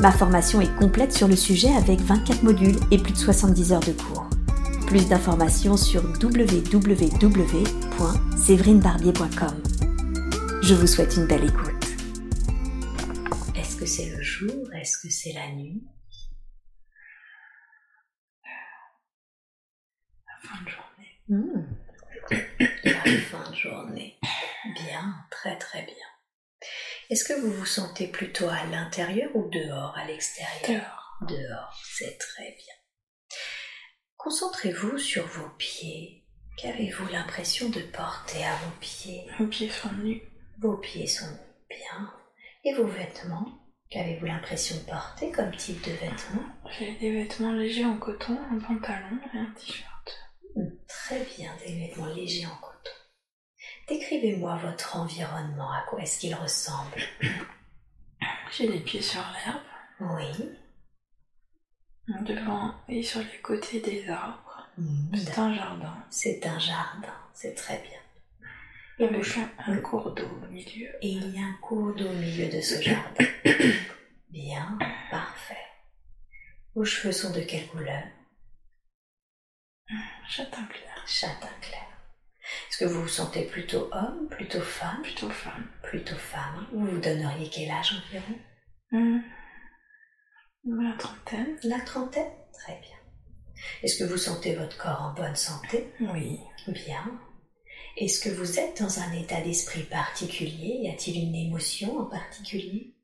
Ma formation est complète sur le sujet avec 24 modules et plus de 70 heures de cours. Plus d'informations sur www.séverinebarbier.com. Je vous souhaite une belle écoute. Est-ce que c'est le jour? Est-ce que c'est la nuit? La fin de journée. Hmm. La fin de journée. Bien, très très bien. Est-ce que vous vous sentez plutôt à l'intérieur ou dehors, à l'extérieur Dehors. Dehors, c'est très bien. Concentrez-vous sur vos pieds. Qu'avez-vous l'impression de porter à vos pieds? Mes pieds sont nus. Vos pieds sont bien. Et vos vêtements? Qu'avez-vous l'impression de porter comme type de vêtements? J'ai des vêtements légers en coton, un pantalon et un t-shirt. Très bien, des vêtements légers en coton. Décrivez-moi votre environnement, à quoi est-ce qu'il ressemble J'ai les pieds sur l'herbe, Oui. devant et sur les côtés des arbres. Hmm, C'est un jardin C'est un jardin, c'est très bien. Et, avec un, un cours d'eau au milieu. et il y a un cours d'eau au milieu de ce jardin. Bien, parfait. Vos cheveux sont de quelle couleur? Châtain clair. Châtain clair. Est-ce que vous vous sentez plutôt homme, plutôt femme Plutôt femme. Plutôt femme. Vous vous donneriez quel âge environ Hum. La trentaine. La trentaine Très bien. Est-ce que vous sentez votre corps en bonne santé Oui. Bien. Est-ce que vous êtes dans un état d'esprit particulier? Y a-t-il une émotion en particulier?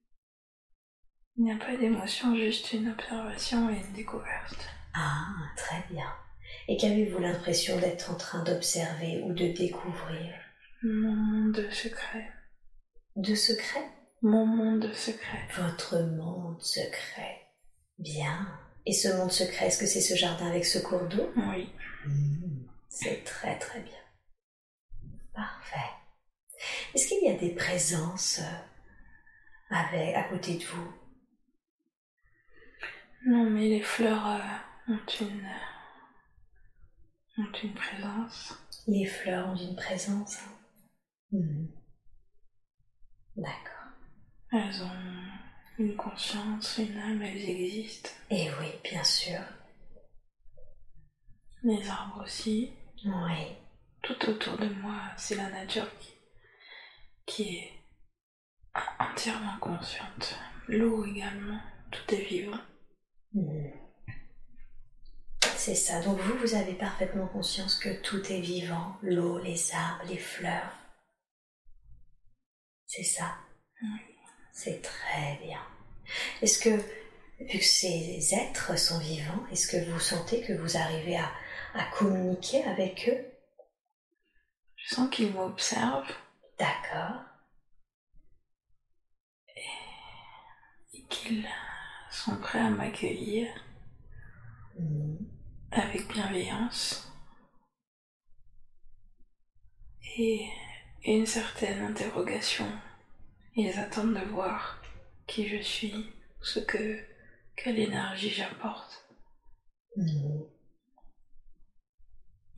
Il n'y a pas d'émotion, juste une observation et une découverte. Ah, très bien. Et qu'avez-vous l'impression d'être en train d'observer ou de découvrir? Mon monde secret. De secret? Mon monde secret. Votre monde secret. Bien. Et ce monde secret, est-ce que c'est ce jardin avec ce cours d'eau? Oui. Hmm, C'est très très bien. Parfait. Est-ce qu'il y a des présences euh, avec, à côté de vous? Non, mais les fleurs euh, ont une ont une présence. Les fleurs ont une présence. hein Hmm. D'accord. Elles ont une conscience, une âme, elles existent. Et oui, bien sûr. Les arbres aussi. Oui. Tout autour de moi, c'est la nature qui, qui est entièrement consciente. L'eau également, tout est vivant. Hmm. C'est ça. Donc vous, vous avez parfaitement conscience que tout est vivant. L'eau, les arbres, les fleurs. C'est ça. Oui. C'est très bien. Est-ce que, vu que ces êtres sont vivants, est-ce que vous sentez que vous arrivez à, à communiquer avec eux? Je sens qu'ils m'observent D'accord. et qu'ils sont prêts à m'accueillir Hmm. Avec bienveillance et une certaine interrogation. Ils attendent de voir qui je suis, ce que, quelle énergie j'apporte. Hmm.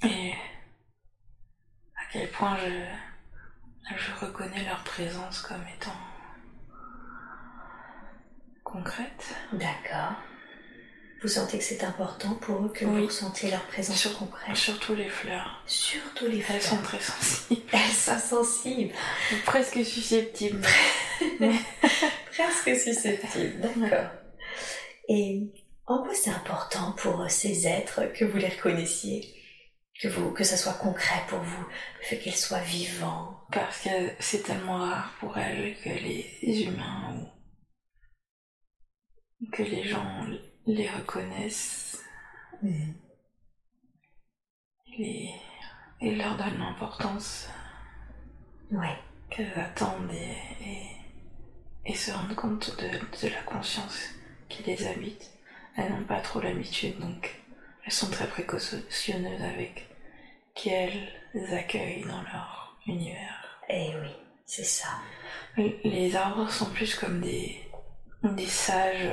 Et à quel point je, je reconnais leur présence comme étant concrète. D'accord. Vous sentez que c'est important pour eux que Oui. vous ressentiez leur présence Sur- concrète Surtout les fleurs. Surtout les Elles fleurs. sont très sensibles, Elles sont sensibles. presque susceptibles. Presque susceptibles, d'accord. Et en quoi c'est important pour ces êtres que vous les reconnaissiez? Que, vous, que ça soit concret pour vous, le fait qu'elles soient vivants Parce que c'est tellement rare pour elles que les humains ou que les gens les reconnaissent et, et leur donnent l'importance Ouais, qu'elles attendent et, et, et se rendent compte de, de la conscience qui les habite. Elles n'ont pas trop l'habitude, donc elles sont très précautionneuses avec qui elles accueillent dans leur univers. Eh oui, c'est ça. Les arbres sont plus comme des, des sages,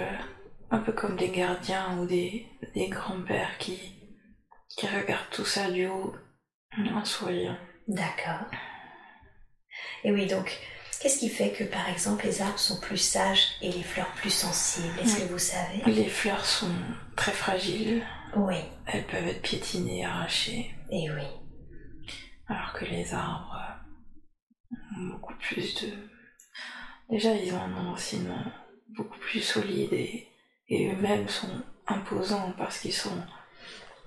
un peu comme des gardiens ou des, des grands-pères qui, qui regardent tout ça du haut en souriant. D'accord. Et oui, donc, qu'est-ce qui fait que, par exemple, les arbres sont plus sages et les fleurs plus sensibles? Est-ce que vous savez? Les fleurs sont très fragiles. Oui. Elles peuvent être piétinées, arrachées. Et oui. Alors que les arbres ont beaucoup plus de... Déjà, ils ont un enracinement beaucoup plus solide et, eux-mêmes sont imposants parce qu'ils sont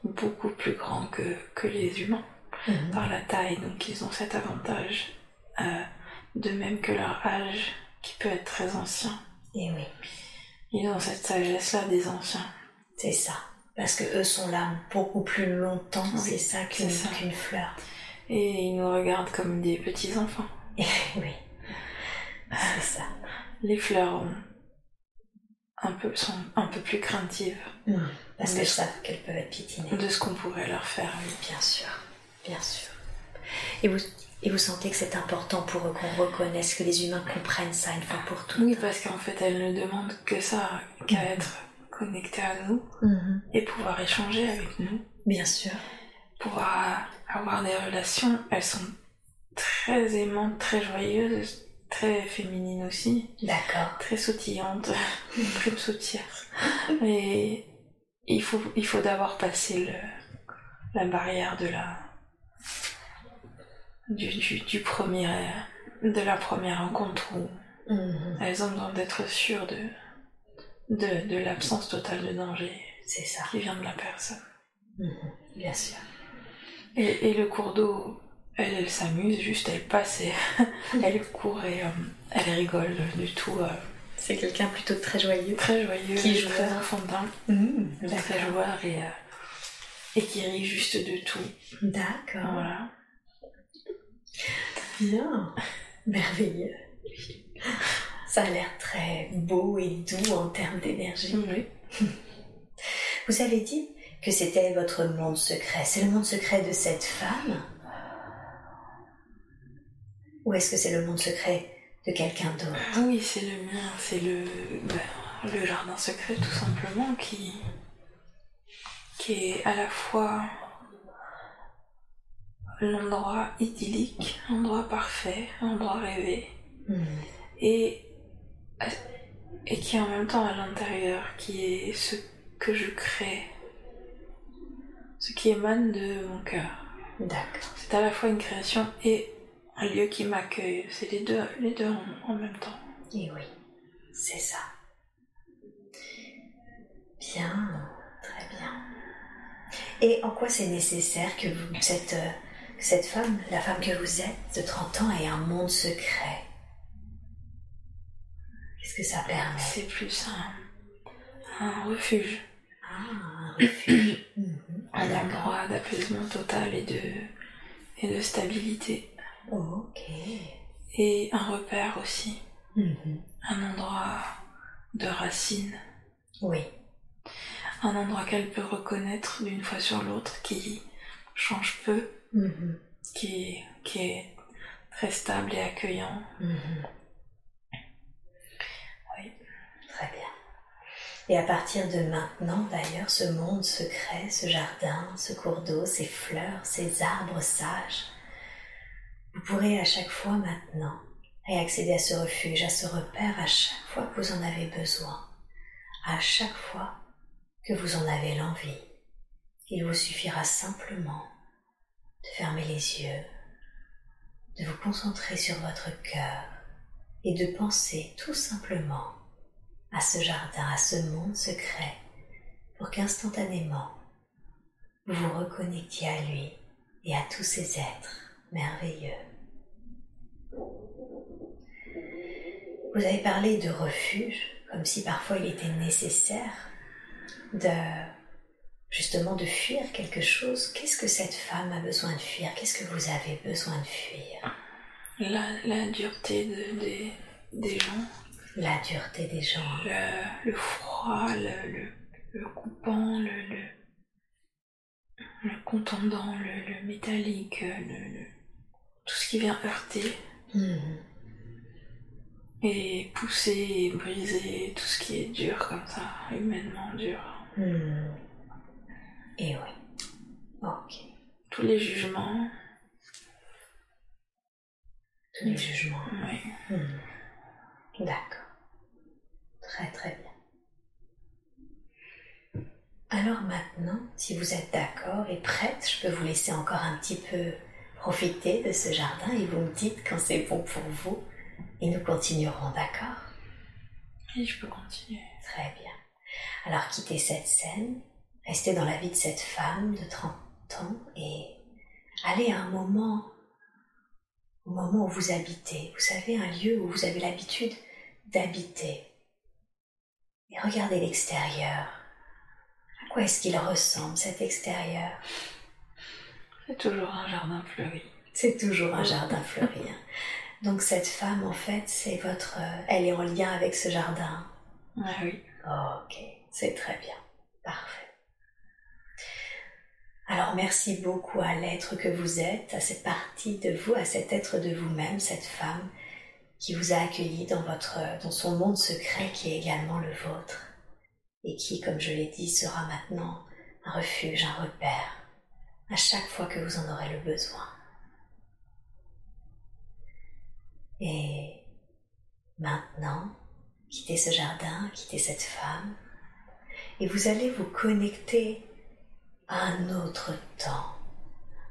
beaucoup plus grands que, que les humains mhm. par la taille. Donc ils ont cet avantage, euh, de même que leur âge qui peut être très ancien. Et oui. Ils ont cette sagesse-là des anciens. C'est ça. Parce que eux sont là beaucoup plus longtemps, c'est ça qu'une fleur. Et ils nous regardent comme des petits enfants. oui. C'est ça. Les fleurs un peu, sont un peu plus craintives. Mmh. parce qu'elles savent qu'elles peuvent être piétinées. De ce qu'on pourrait leur faire, oui. Bien sûr. Bien sûr. Et vous, et vous sentez que c'est important pour eux qu'on reconnaisse, que les humains comprennent ça une fois pour toutes? Oui, parce qu'en fait, elles ne demandent que ça, qu'à mmh. être connectées à nous mmh. et pouvoir échanger avec nous. Bien sûr. Pouvoir avoir des relations, elles sont très aimantes, très joyeuses, très féminines aussi. D'accord. Très sautillantes, très sautières. Et il faut, il faut d'abord passer le, la barrière de la, du, du, premier, de la première rencontre où mhm. elles ont besoin d'être sûres de, de, de l'absence totale de danger. C'est ça. Qui vient de la personne. Mhm. Bien sûr. Et, le cours d'eau, elle, elle s'amuse, juste elle passe et elle court et euh, elle rigole du tout. Euh. C'est quelqu'un plutôt très joyeux. Très joyeux, qui joue très enfantin. Mmh, très joueur et, euh, et qui rit juste de tout. D'accord. Voilà. Bien. Merveilleux. Ça a l'air très beau et doux en termes d'énergie. Oui. Vous avez dit que c'était votre monde secret. C'est le monde secret de cette femme Ou est-ce que c'est le monde secret de quelqu'un d'autre? Ah Oui, c'est le mien. C'est le, ben, le jardin secret tout simplement qui, qui est à la fois l'endroit idyllique, l'endroit parfait, l'endroit rêvé, hmm. et, et qui en même temps à l'intérieur, qui est ce que je crée ce qui émane de mon cœur. D'accord. C'est à la fois une création et un lieu qui m'accueille. C'est les deux, les deux en, même temps. Et oui, c'est ça. Bien, très bien. Et en quoi c'est nécessaire que vous, cette, euh, cette femme, la femme que vous êtes, de 30 ans, ait un monde secret? Qu'est-ce que ça permet? C'est plus un, un refuge. Ah, un refuge. un endroit d'apaisement total et de, et de stabilité. Ok. Et un repère aussi. Mhm. Un endroit de racines. Oui. Un endroit qu'elle peut reconnaître d'une fois sur l'autre qui change peu, mhm. qui, qui est très stable et accueillant. Mhm. Oui. Très bien. Et à partir de maintenant, d'ailleurs, ce monde secret, ce jardin, ce cours d'eau, ces fleurs, ces arbres sages, vous pourrez à chaque fois maintenant réaccéder à ce refuge, à ce repère à chaque fois que vous en avez besoin, à chaque fois que vous en avez l'envie. Il vous suffira simplement de fermer les yeux, de vous concentrer sur votre cœur et de penser tout simplement à ce jardin, à ce monde secret, pour qu'instantanément vous vous reconnectiez à lui et à tous ces êtres merveilleux. Vous avez parlé de refuge, comme si parfois il était nécessaire de justement de fuir quelque chose. Qu'est-ce que cette femme a besoin de fuir? Qu'est-ce que vous avez besoin de fuir? La, dureté des, des gens la dureté des gens. Le, froid, le, le, coupant, le, le contendant, le, le métallique, le, tout ce qui vient heurter. Mhm. Et pousser et briser tout ce qui est dur comme ça, humainement dur. Mhm. Et oui. Ok. Tous les jugements. Tous les jugements. Oui. Mhm. D'accord. Très très bien. Alors maintenant, si vous êtes d'accord et prête, je peux vous laisser encore un petit peu profiter de ce jardin et vous me dites quand c'est bon pour vous et nous continuerons, d'accord? Oui, je peux continuer. Très bien. Alors quittez cette scène, restez dans la vie de cette femme de 30 ans et allez à un moment, au moment où vous habitez. Vous savez, un lieu où vous avez l'habitude d'habiter. Et regardez l'extérieur. À quoi est-ce qu'il ressemble cet extérieur? C'est toujours un jardin fleuri. C'est toujours un jardin fleuri. hein. Donc cette femme, en fait, c'est votre... euh, Elle est en lien avec ce jardin. Ah oui. Ok, c'est très bien. Parfait. Alors merci beaucoup à l'être que vous êtes, à cette partie de vous, à cet être de vous-même, cette femme qui vous a accueilli dans votre, dans son monde secret qui est également le vôtre et qui, comme je l'ai dit, sera maintenant un refuge, un repère à chaque fois que vous en aurez le besoin. Et maintenant, quittez ce jardin, quittez cette femme, et vous allez vous connecter à un autre temps,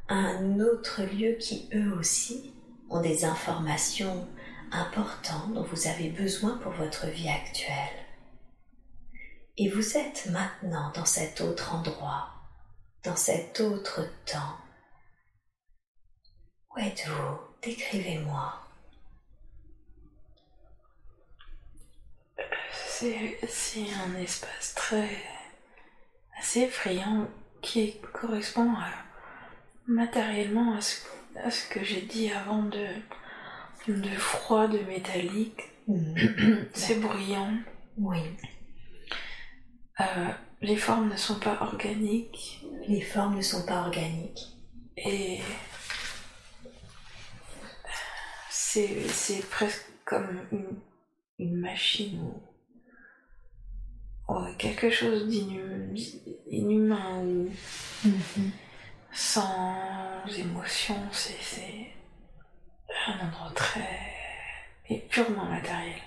à un autre lieu qui eux aussi ont des informations importantes dont vous avez besoin pour votre vie actuelle. Et vous êtes maintenant dans cet autre endroit, dans cet autre temps. Où êtes-vous? Décrivez-moi. C'est un espace très assez effrayant qui correspond à, matériellement à ce, à ce que j'ai dit avant de, de froid, de métallique. Mhm. C'est bruyant. Oui, Euh, les formes ne sont pas organiques les formes ne sont pas organiques. et c'est c'est presque comme une, une machine ou ou quelque chose d'inhumain inhumain ou sans émotion, c'est c'est un endroit très et purement matériel.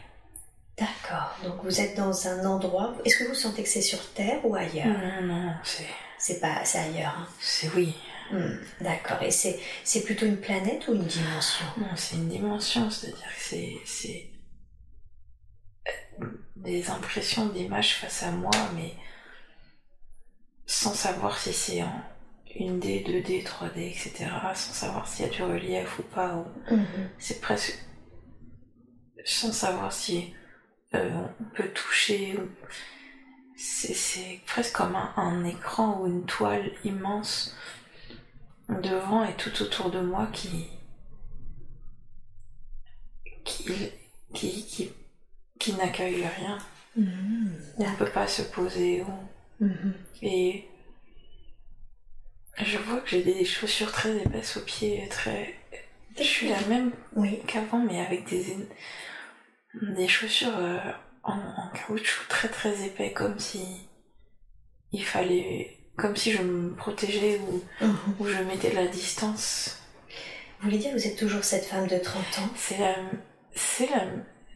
D'accord, donc vous êtes dans un endroit. Est-ce que vous sentez que c'est sur Terre ou ailleurs? Non, non, c'est C'est pas, c'est ailleurs. hein. c'est oui. Hmm, D'accord, et c'est, c'est plutôt une planète ou une dimension? Non, c'est une dimension, c'est-à-dire que c'est c'est euh, des impressions d'images face à moi, mais sans savoir si c'est en 1D, 2D, 3D, etc. Sans savoir s'il y a du relief ou pas. ou- C'est presque sans savoir si euh, on peut toucher. ou- C'est presque comme un, un écran ou une toile immense devant et tout autour de moi qui qui qui qui, qui n'accueille rien. Mhm. On ne peut pas se poser. Mhm. Et je vois que j'ai des chaussures très épaisses aux pieds, très. Je suis la même Oui, qu'avant, mais avec des, des chaussures euh, en, en caoutchouc très très épais, comme si il fallait, comme si je me protégeais ou, Mhm. ou je mettais de la distance. Vous voulez dire que vous êtes toujours cette femme de 30 ans? C'est la, c'est la,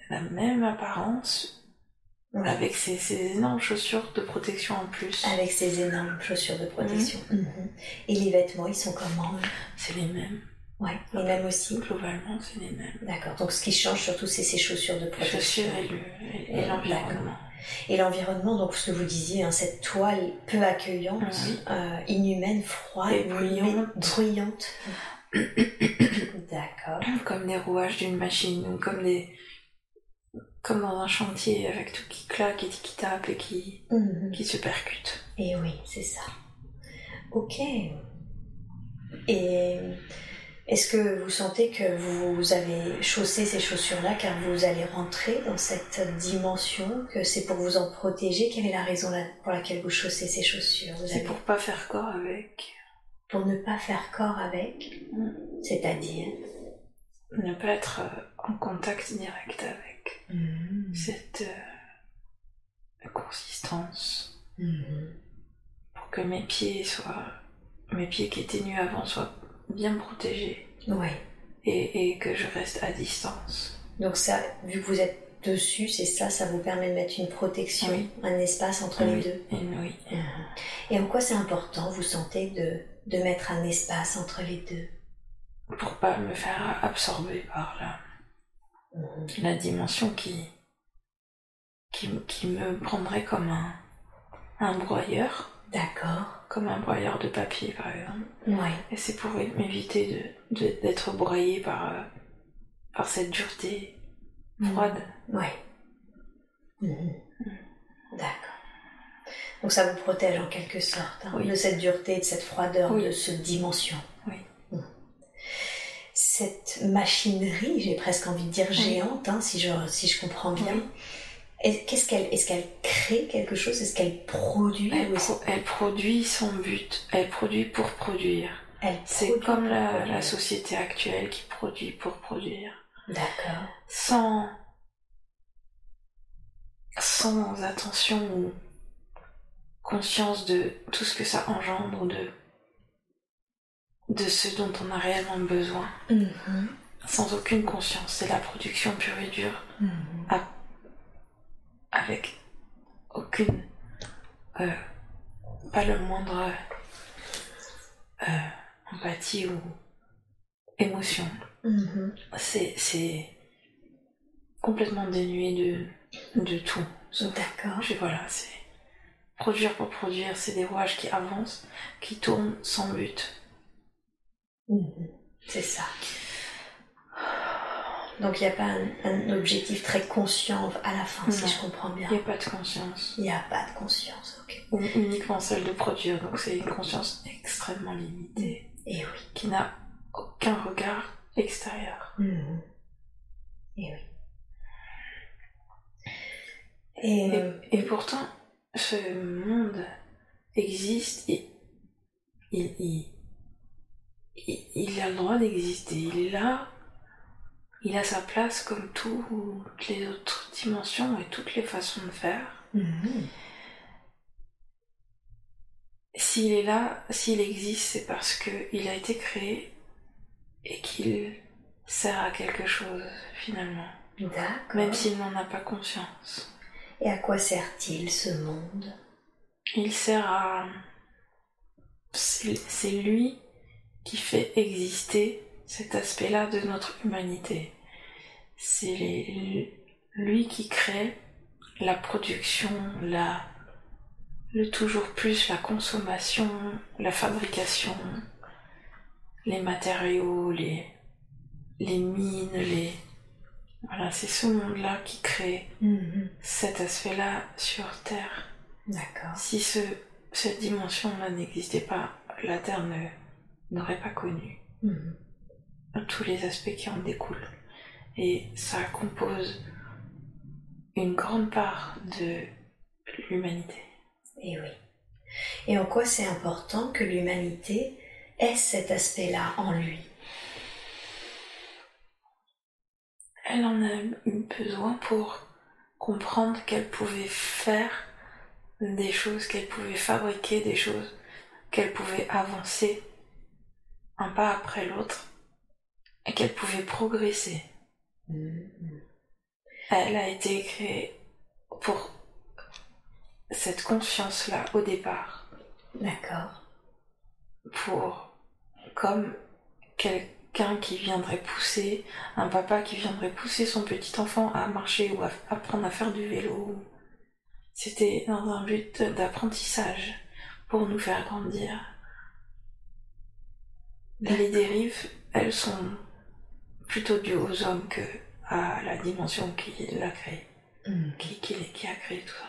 la même apparence avec ces, ces énormes chaussures de protection en plus. Avec ces énormes chaussures de protection. Mhm. Et les vêtements, ils sont comment C'est les mêmes. Ouais, les mêmes aussi. Globalement, c'est les mêmes. D'accord, donc ce qui change surtout, c'est ces chaussures de Les protection. chaussures et le- et- et l'environnement. Et l'environnement, donc ce que vous disiez, hein, cette toile peu accueillante, Oui. euh, inhumaine, froide, Et bruyante. D'accord. Comme des rouages d'une machine, ou comme des. Comme dans un chantier avec tout qui claque et qui tape et qui, Mhm. qui se percute. Et oui, c'est ça. Ok. Et est-ce que vous sentez que vous avez chaussé ces chaussures-là car vous allez rentrer dans cette dimension, que c'est pour vous en protéger? Quelle est la raison pour laquelle vous chaussez ces chaussures? C'est avez- pour pas faire corps avec. pour ne pas faire corps avec, Mm. c'est-à-dire? Ne pas être euh, en contact direct avec Mhm. cette euh, consistance Mhm. pour que mes pieds soient, mes pieds qui étaient nus avant soient bien protégés Ouais. et, et que je reste à distance. Donc ça, vu que vous êtes dessus, c'est ça, ça vous permet de mettre une protection, Oui. un espace entre les Oui. deux. Oui. Et en quoi c'est important, vous sentez, de, de mettre un espace entre les deux? Pour pas me faire absorber par la, la dimension qui, qui, qui me prendrait comme un, un broyeur, D'accord. Comme un broyeur de papier par exemple. Ouais. Et c'est pour m'éviter de, de- d'être broyé par, euh, par cette dureté froide. Ouais. Mhm. D'accord. Donc ça vous protège en quelque sorte hein, Oui. de cette dureté, de cette froideur, Oui. de cette dimension. Oui. Cette machinerie, j'ai presque envie de dire Oui. géante, hein, si, je, si je comprends bien. Qu'est-ce qu'elle, est-ce qu'elle crée quelque chose? Est-ce qu'elle produit? Elle, pro- produit son but, elle produit pour produire. C'est comme la, produire la société actuelle qui produit pour produire. D'accord. Sans, sans attention ou conscience de tout ce que ça engendre ou de, de ce dont on a réellement besoin. Mhm. Sans aucune conscience. C'est la production pure et dure. Mhm. Avec aucune euh, pas le moindre euh, empathie ou émotion Mhm. c'est c'est complètement dénué de de tout D'accord. je- voilà c'est produire pour produire c'est des rouages qui avancent qui tournent sans but Mhm. C'est ça. Donc il n'y a pas un, un objectif très conscient à la fin, si je comprends bien. il n'y a pas de conscience Il n'y a pas de conscience, ok. ou uniquement celle de produire donc c'est une conscience extrêmement limitée Et oui. qui n'a aucun regard extérieur Mhm. Et oui. Et, Et, euh, et pourtant, ce monde existe, et il, il, il, il a le droit d'exister, il est là, il a sa place comme toutes les autres dimensions et toutes les façons de faire. mhm. S'il est là, s'il existe, c'est parce qu'il a été créé et qu'il sert à quelque chose finalement, D'accord. même s'il n'en a pas conscience. Et à quoi sert-il ce monde? Il sert à... C'est c'est lui qui fait exister cet aspect-là de notre humanité. C'est les- lui qui crée la production, la, le toujours plus, la consommation, la fabrication, les matériaux, les, les mines, les... Voilà, c'est ce monde-là qui crée Mhm. cet aspect-là sur Terre. D'accord. Si ce, cette dimension-là n'existait pas, la Terre ne- n'aurait pas connu Mhm. Tous les aspects qui en découlent. Et ça compose une grande part de l'humanité. Et oui. Et en quoi c'est important que l'humanité ait cet aspect-là en lui? Elle en a eu besoin pour comprendre qu'elle pouvait faire des choses, qu'elle pouvait fabriquer des choses, qu'elle pouvait avancer un pas après l'autre et qu'elle pouvait progresser. Mhm. Elle a été créée pour cette conscience-là au départ, D'accord. pour comme quelqu'un qui viendrait pousser, un papa qui viendrait pousser son petit enfant à marcher ou à apprendre à faire du vélo. C'était dans un but d'apprentissage pour nous faire grandir. Les dérives, elles sont plutôt dues aux hommes que à la dimension qui l'a créé, Mhm. qui, qui, qui a créé tout ça.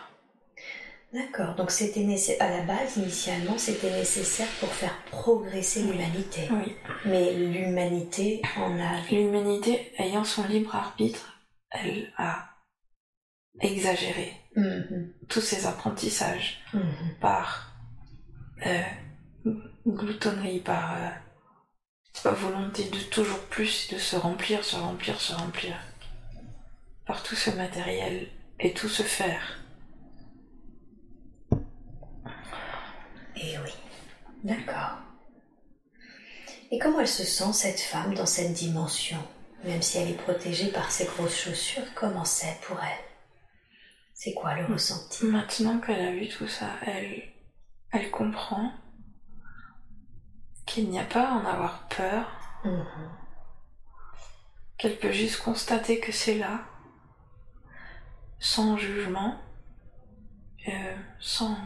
D'accord. Donc c'était nécessaire. À la base, initialement, c'était nécessaire pour faire progresser l'humanité. Oui. Mais l'humanité en a. L'humanité, ayant son libre arbitre, elle a exagéré Mhm. tous ces apprentissages Mhm. par euh, gloutonnerie, par, euh, par volonté de toujours plus, de se remplir, se remplir, se remplir. Par tout ce matériel et tout se faire. Eh oui, d'accord. Et comment elle se sent, cette femme, dans cette dimension? Même si elle est protégée par ses grosses chaussures, comment c'est pour elle? C'est quoi le ressenti? Maintenant qu'elle a vu tout ça, elle, elle comprend qu'il n'y a pas à en avoir peur, Mhm. qu'elle peut juste constater que c'est là, sans jugement, euh, sans,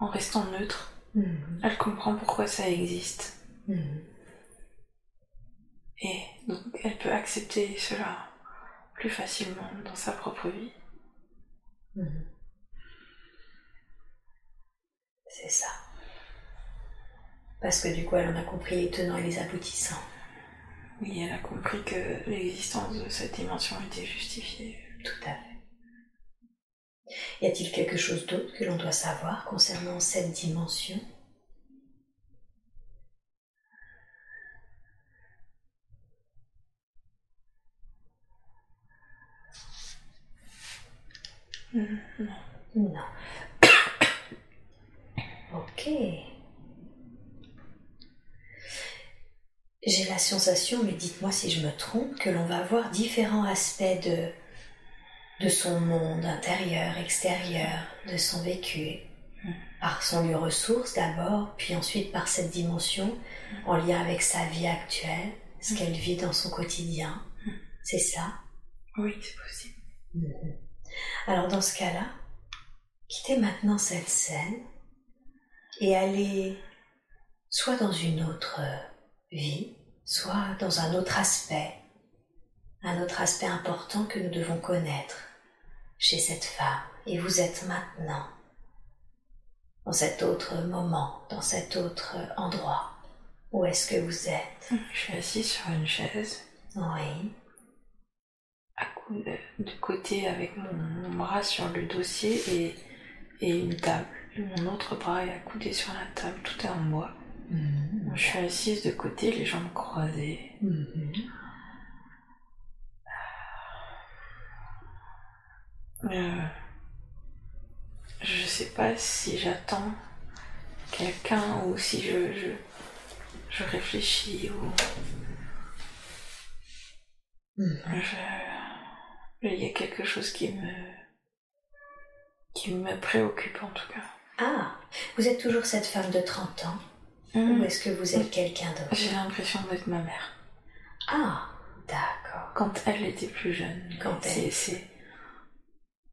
en restant neutre. Mhm. Elle comprend pourquoi ça existe. Mhm. Et donc elle peut accepter cela plus facilement dans sa propre vie. C'est ça. Parce que du coup, elle en a compris les tenants et les aboutissants. Oui, elle a compris que l'existence de cette dimension était justifiée. Tout à fait. Y a-t-il quelque chose d'autre que l'on doit savoir concernant cette dimension? Hmm, non. Non. Ok. J'ai la sensation, mais dites-moi si je me trompe, que l'on va voir différents aspects de, de son monde intérieur, extérieur, de son vécu. Par son lieu ressource d'abord, puis ensuite par cette dimension en lien avec sa vie actuelle, ce qu'elle vit dans son quotidien. C'est ça? Oui, c'est possible. Mhm. Alors dans ce cas-là, quittez maintenant cette scène et allez soit dans une autre euh, vie, soit dans un autre aspect, un autre aspect important que nous devons connaître chez cette femme. Et vous êtes maintenant dans cet autre moment, dans cet autre endroit. Où est-ce que vous êtes? Je suis assise sur une chaise, Oui. à cou- de, de côté avec mon, mon bras sur le dossier et, et une table. Mon autre bras est accoudé sur la table, tout est en bois. Mhm. Je suis assise de côté, les jambes croisées. Mhm. Euh, je sais pas si j'attends quelqu'un ou si je, je, je réfléchis ou Mhm. je, il y a quelque chose qui me qui me préoccupe en tout cas. Ah, vous êtes toujours cette femme de 30 ans Ou est-ce que vous êtes quelqu'un d'autre? J'ai l'impression d'être ma mère. Ah, d'accord. Quand elle était plus jeune. Quand elle- C'est c'est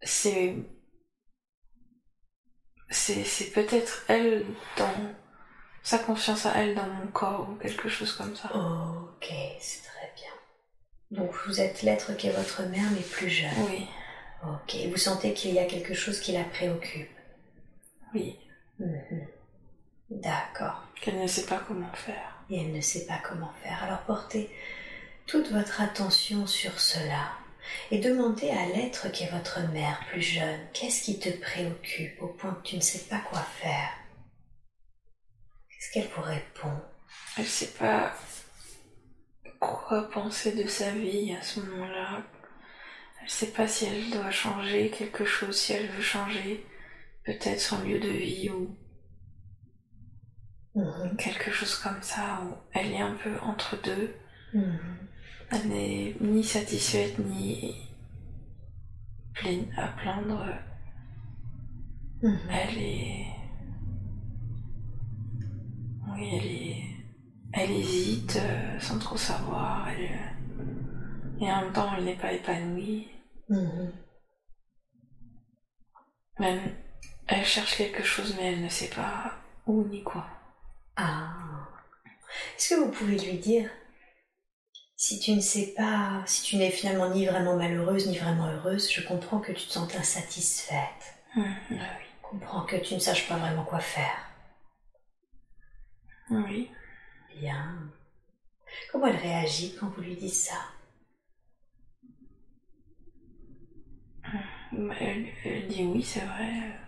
c'est c'est c'est peut-être elle dans sa confiance à elle dans mon corps ou quelque chose comme ça. Ok, c'est très bien. Donc vous êtes l'être qui est votre mère, mais plus jeune. Oui, Ok, vous sentez qu'il y a quelque chose qui la préoccupe? oui. Mhm. D'accord. Qu'elle ne sait pas comment faire. Et elle ne sait pas comment faire. Alors portez toute votre attention sur cela et demandez à l'être qui est votre mère plus jeune, qu'est-ce qui te préoccupe au point que tu ne sais pas quoi faire? Qu'est-ce qu'elle vous répond? Elle sait pas quoi penser de sa vie à ce moment-là. Elle sait pas si elle doit changer quelque chose, si elle veut changer peut-être son lieu de vie ou Quelque chose comme ça, où elle est un peu entre deux. Mhm. Elle n'est ni satisfaite ni pleine à plaindre. Mhm. Elle est. Oui, elle est. Elle hésite euh, sans trop savoir. Elle... Et en même temps, elle n'est pas épanouie. Mhm. Même, elle cherche quelque chose, mais elle ne sait pas où ni quoi. Ah. Est-ce que vous pouvez lui dire si tu ne sais pas, si tu n'es finalement ni vraiment malheureuse ni vraiment heureuse, je comprends que tu te sentes insatisfaite. Hum, ah Je comprends que tu ne saches pas vraiment quoi faire. oui. Oui. Bien. Comment elle réagit quand vous lui dites ça? Elle, elle dit oui, c'est vrai.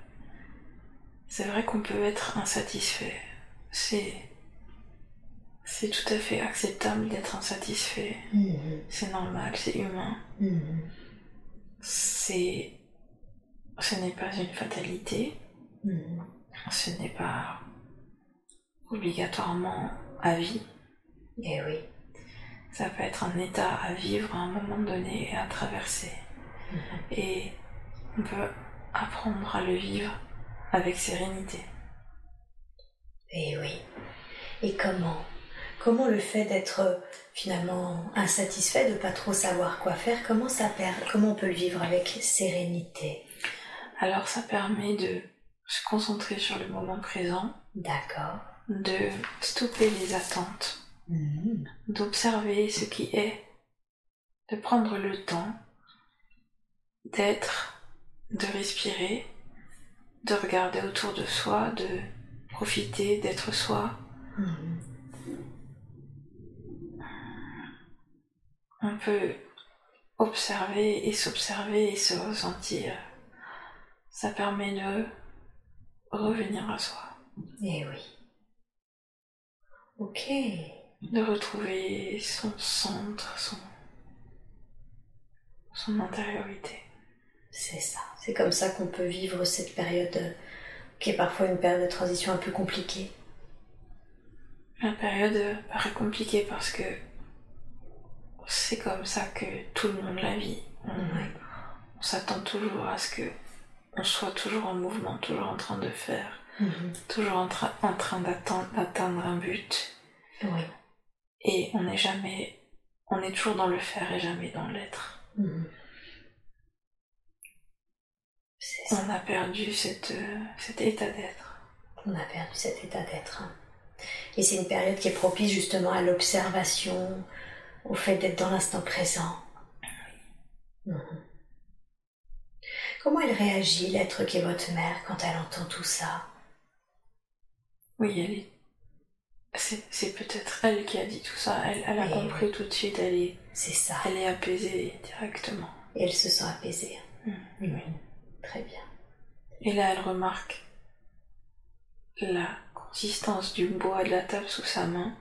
C'est vrai qu'on peut être insatisfait. C'est c'est tout à fait acceptable d'être insatisfait. Mhm. C'est normal, c'est humain. Mhm. C'est. Ce n'est pas une fatalité. Mhm. Ce n'est pas obligatoirement à vie. Eh oui. Ça peut être un état à vivre à un moment donné et à traverser. Et on peut apprendre à le vivre avec sérénité. Eh oui. Et comment? Comment le fait d'être finalement insatisfait, de pas trop savoir quoi faire, comment ça perd Comment on peut le vivre avec sérénité? Alors ça permet de se concentrer sur le moment présent, D'accord. de stopper les attentes, Mhm. d'observer ce qui est, de prendre le temps d'être, de respirer, de regarder autour de soi, de profiter d'être soi. On peut observer et s'observer et se ressentir. Ça permet de revenir à soi, Eh oui. Ok. de retrouver son centre, son, son intériorité. C'est ça. C'est comme ça qu'on peut vivre cette période euh, qui est parfois une période de transition un peu compliquée. La période paraît compliquée parce que c'est comme ça que tout le monde la vit. On, Ouais. on s'attend toujours à ce que on soit toujours en mouvement, toujours en train de faire, Mhm. toujours en, train en train d'attendre d'atteindre un but. Oui. Et on n'est jamais, on est toujours dans le faire et jamais dans l'être. Mhm ça. On a perdu cette, euh, cet état d'être. On a perdu cet état d'être. hein. Et c'est une période qui est propice justement à l'observation, au fait d'être dans l'instant présent. Mhm. Comment elle réagit, l'être qui est votre mère, quand elle entend tout ça? Oui, elle est. C'est, peut-être elle qui a dit tout ça. Elle, elle a Oui, compris tout de suite. Elle est, C'est ça. elle est apaisée directement. Et elle se sent apaisée. Mhm. Très bien. Et là, elle remarque la consistance du bois de la table sous sa main,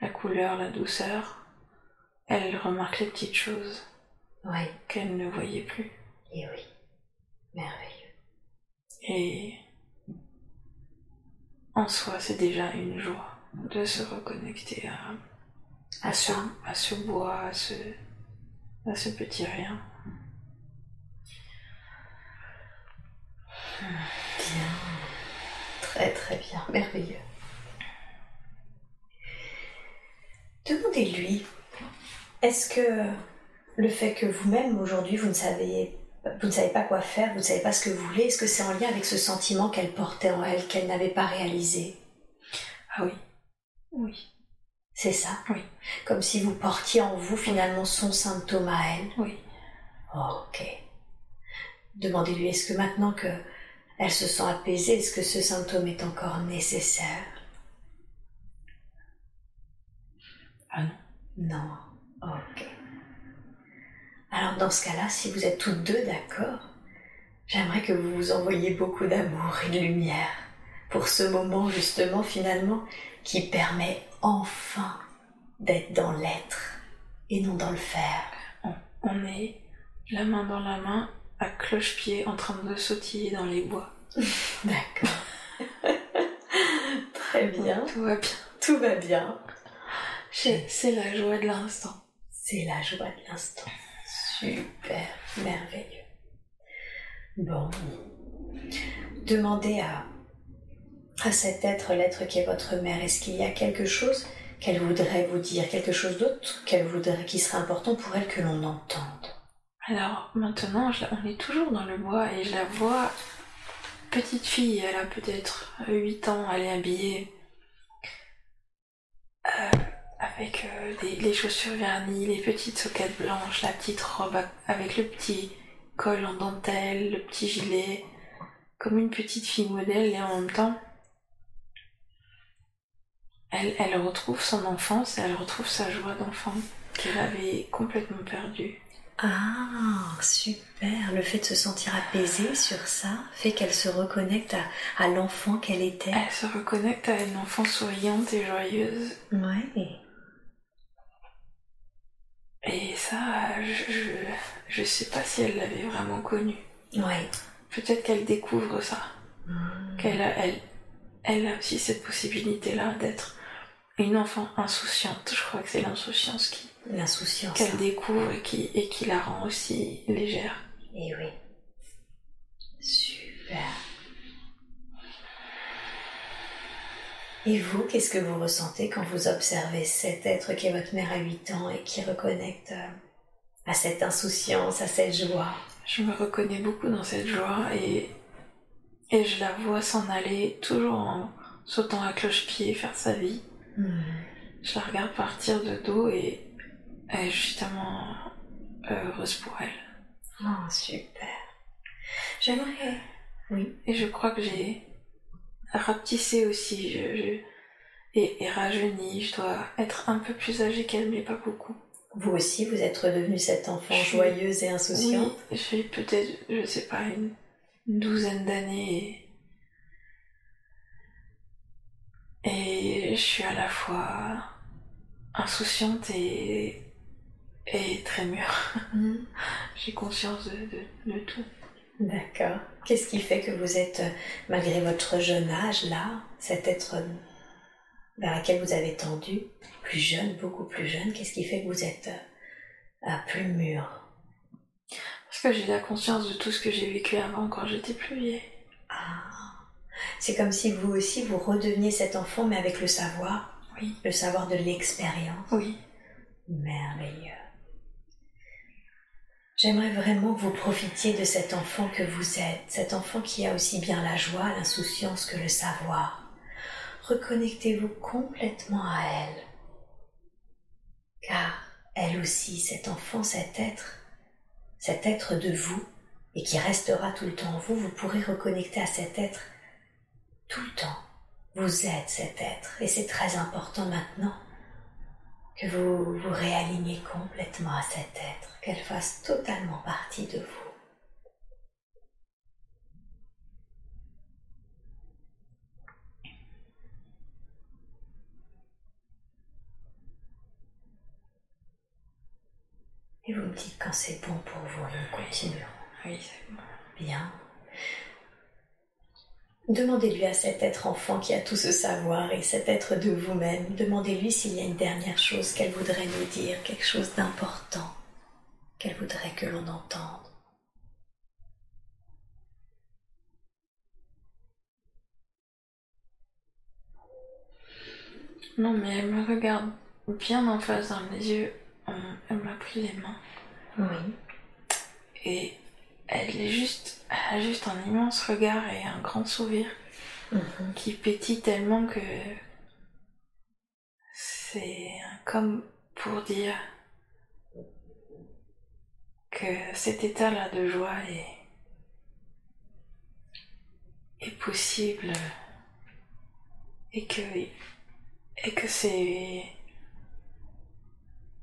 la couleur, la douceur. Elle remarque les petites choses Oui, qu'elle ne voyait plus. et oui. Merveilleux. Et en soi, c'est déjà une joie de se reconnecter à, À à, ce, ça. à ce bois, à ce, à ce petit rien. Bien. Très très bien. Merveilleux. Demandez-lui, est-ce que le fait que vous-même aujourd'hui vous ne savez vous ne savez pas quoi faire, vous ne savez pas ce que vous voulez, est-ce que c'est en lien avec ce sentiment qu'elle portait en elle, qu'elle n'avait pas réalisé? Ah oui, oui, C'est ça? Oui. Comme si vous portiez en vous finalement son symptôme à elle? Oui. Ok. Demandez-lui, est-ce que maintenant que elle se sent apaisée, est-ce que ce symptôme est encore nécessaire Ah non. Non. Ok. Alors dans ce cas-là, si vous êtes toutes deux d'accord, j'aimerais que vous vous envoyiez beaucoup d'amour et de lumière pour ce moment justement finalement qui permet enfin d'être dans l'être et non dans le faire. On est la main dans la main, à cloche-pied, en train de sautiller dans les bois. D'accord. Très bien. Tout va bien. Tout va bien. C'est la joie de l'instant. C'est la joie de l'instant. Super, merveilleux. Bon. Demandez à, à cet être, l'être qui est votre mère, est-ce qu'il y a quelque chose qu'elle voudrait vous dire, quelque chose d'autre qu'elle voudrait, qui serait important pour elle que l'on entende? Alors maintenant, je on est toujours dans le bois et je la vois, petite fille, elle a peut-être 8 ans, elle est habillée euh, avec euh, les chaussures vernies, les petites soquettes blanches, la petite robe avec le petit col en dentelle, le petit gilet, comme une petite fille modèle et en même temps, elle, elle retrouve son enfance et elle retrouve sa joie d'enfant qu'elle avait complètement perdue. Ah, super. Le fait de se sentir apaisée sur ça fait qu'elle se reconnecte à, à l'enfant qu'elle était. Elle se reconnecte à une enfant souriante et joyeuse. Ouais. Et ça, je, je, je sais pas si elle l'avait vraiment connu. Ouais. Peut-être qu'elle découvre ça. Hmm. Qu'elle a, elle, elle a aussi cette possibilité-là d'être une enfant insouciante. Je crois que c'est l'insouciance qui, L'insouciance. qu'elle découvre et qui, et qui la rend aussi légère. Eh oui. Super. Et vous, qu'est-ce que vous ressentez quand vous observez cet être qui est votre mère à 8 ans et qui reconnecte euh, à cette insouciance, à cette joie? Je me reconnais beaucoup dans cette joie et, et je la vois s'en aller toujours en sautant à cloche-pied faire sa vie. Hmm. Je la regarde partir de dos et elle est justement heureuse pour elle. Oh, super. J'aimerais. Oui. Et je crois que j'ai rapetissé aussi je, je- et, et rajeuni. Je dois être un peu plus âgée qu'elle, mais pas beaucoup. Vous aussi, vous êtes redevenue cette enfant Je suis- joyeuse et insouciante. Oui, j'ai peut-être, je sais pas, une, une douzaine d'années. Et, et je suis à la fois insouciante et, et très mûre. Hmm. J'ai conscience de, de, de tout. D'accord. Qu'est-ce qui fait que vous êtes, euh, malgré votre jeune âge, là, cet être euh, vers lequel vous avez tendu, plus jeune, beaucoup plus jeune, qu'est-ce qui fait que vous êtes euh, plus mûr? Parce que j'ai la conscience de tout ce que j'ai vécu avant quand j'étais plus vieille. Ah. C'est comme si vous aussi, vous redeveniez cet enfant, mais avec le savoir, Oui. le savoir de l'expérience. Oui. Merveilleux. J'aimerais vraiment que vous profitiez de cet enfant que vous êtes, cet enfant qui a aussi bien la joie, l'insouciance que le savoir. Reconnectez-vous complètement à elle. Car elle aussi, cet enfant, cet être, cet être de vous, et qui restera tout le temps en vous, vous pourrez reconnecter à cet être tout le temps. Vous êtes cet être, et c'est très important maintenant que vous vous réalignez complètement à cet être, qu'elle fasse totalement partie de vous. Et vous me dites quand c'est bon pour vous nous continuerons. Oui, c'est bon. Bien. Demandez-lui à cet être enfant qui a tout ce savoir et cet être de vous-même, demandez-lui s'il y a une dernière chose qu'elle voudrait nous dire, quelque chose d'important qu'elle voudrait que l'on entende. Non, mais elle me regarde bien en face dans les yeux. Elle m'a pris les mains. Oui. Et elle est juste, elle a juste un immense regard et un grand sourire Mhm. qui pétille tellement que c'est comme pour dire que cet état-là de joie est, est possible et que, et que c'est,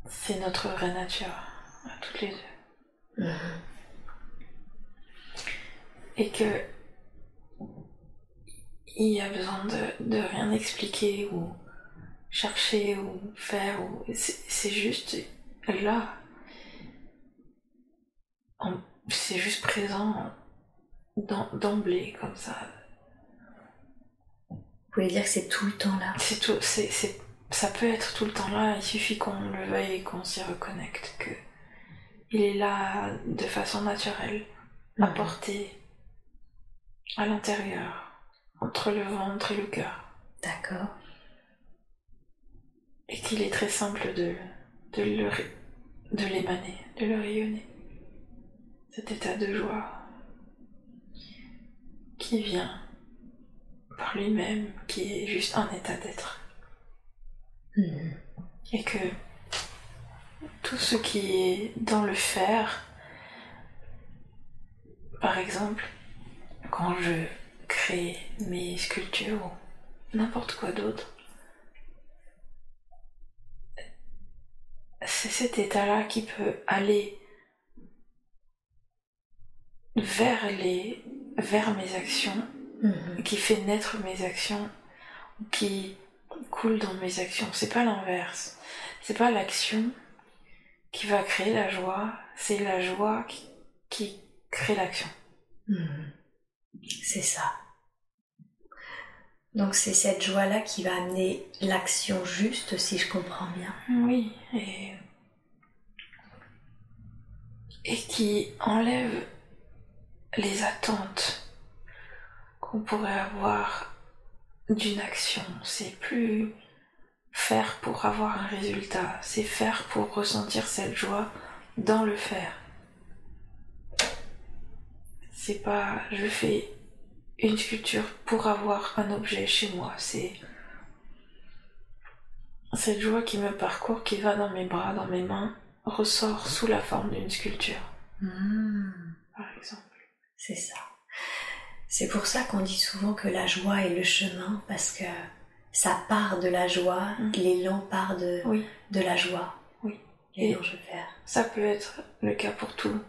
c'est notre vraie nature à toutes les deux. Mhm. Et que il y a besoin de, de rien expliquer ou chercher ou faire ou c'est juste là. C'est juste présent d'em- d'emblée comme ça. Vous voulez dire que c'est tout le temps là? C'est tout c'est ça peut être tout le temps là. Il suffit qu'on le veuille et qu'on s'y reconnecte que il est là de façon naturelle apporté à l'intérieur, entre le ventre et le cœur, D'accord. et qu'il est très simple de, de le de l'émaner, de le rayonner. Cet état de joie qui vient par lui-même, qui est juste un état d'être, Mhm. et que tout ce qui est dans le faire, par exemple, quand je crée mes sculptures ou n'importe quoi d'autre, c'est cet état-là qui peut aller vers les vers mes actions, Mhm. qui fait naître mes actions, qui coule dans mes actions. C'est pas l'inverse. C'est pas l'action qui va créer la joie, c'est la joie qui, qui crée l'action. Mhm. C'est ça. Donc c'est cette joie-là qui va amener l'action juste, si je comprends bien. Oui, et, et qui enlève les attentes qu'on pourrait avoir d'une action. C'est plus faire pour avoir un résultat, c'est faire pour ressentir cette joie dans le faire. C'est pas je fais une sculpture pour avoir un objet chez moi, c'est cette joie qui me parcourt, qui va dans mes bras, dans mes mains, ressort sous la forme d'une sculpture, par exemple. C'est ça. C'est pour ça qu'on dit souvent que la joie est le chemin, parce que ça part de la joie, Mhm. l'élan part de, Oui, de la joie. Oui. L'élan, je veux faire. ça peut être le cas pour tout.